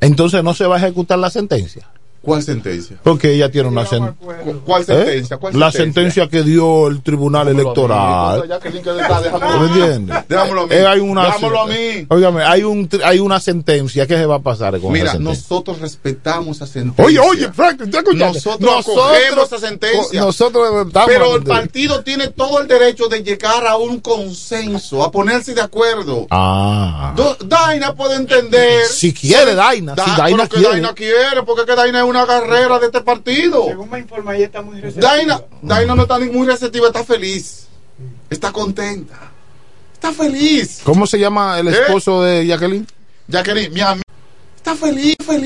Entonces no se va a ejecutar la sentencia. ¿Cuál sentencia? Porque ella tiene una sen- ¿Cu- ¿Cuál ¿Eh? sentencia? ¿Cuál La sentencia que dio el Tribunal Electoral. ¿Me a mí. entiendes? Déjamelo a mí. Eh, hay una, Déjamelo a mí. Óigame, hay, un, tr- hay una sentencia. ¿Qué se va a pasar con Mira, esa sentencia? nosotros respetamos esa sentencia. Oye, oye, Frank, ¿te? Nosotros, acogemos esa sentencia. Nosotros estamos Pero el partido tiene todo el derecho de llegar a un consenso, a ponerse de acuerdo. Ah. Do- Daina puede entender. Si quiere, Daina. Da- si Daina quiere. Daina quiere, porque que Daina es una carrera de este partido. Según me informa, ella está muy receptiva. Daina, Daina no está ni muy receptiva, está feliz. Está contenta. Está feliz. ¿Cómo se llama el ¿Eh? esposo de Jacqueline? Jacqueline, mi amiga. Está feliz, feliz.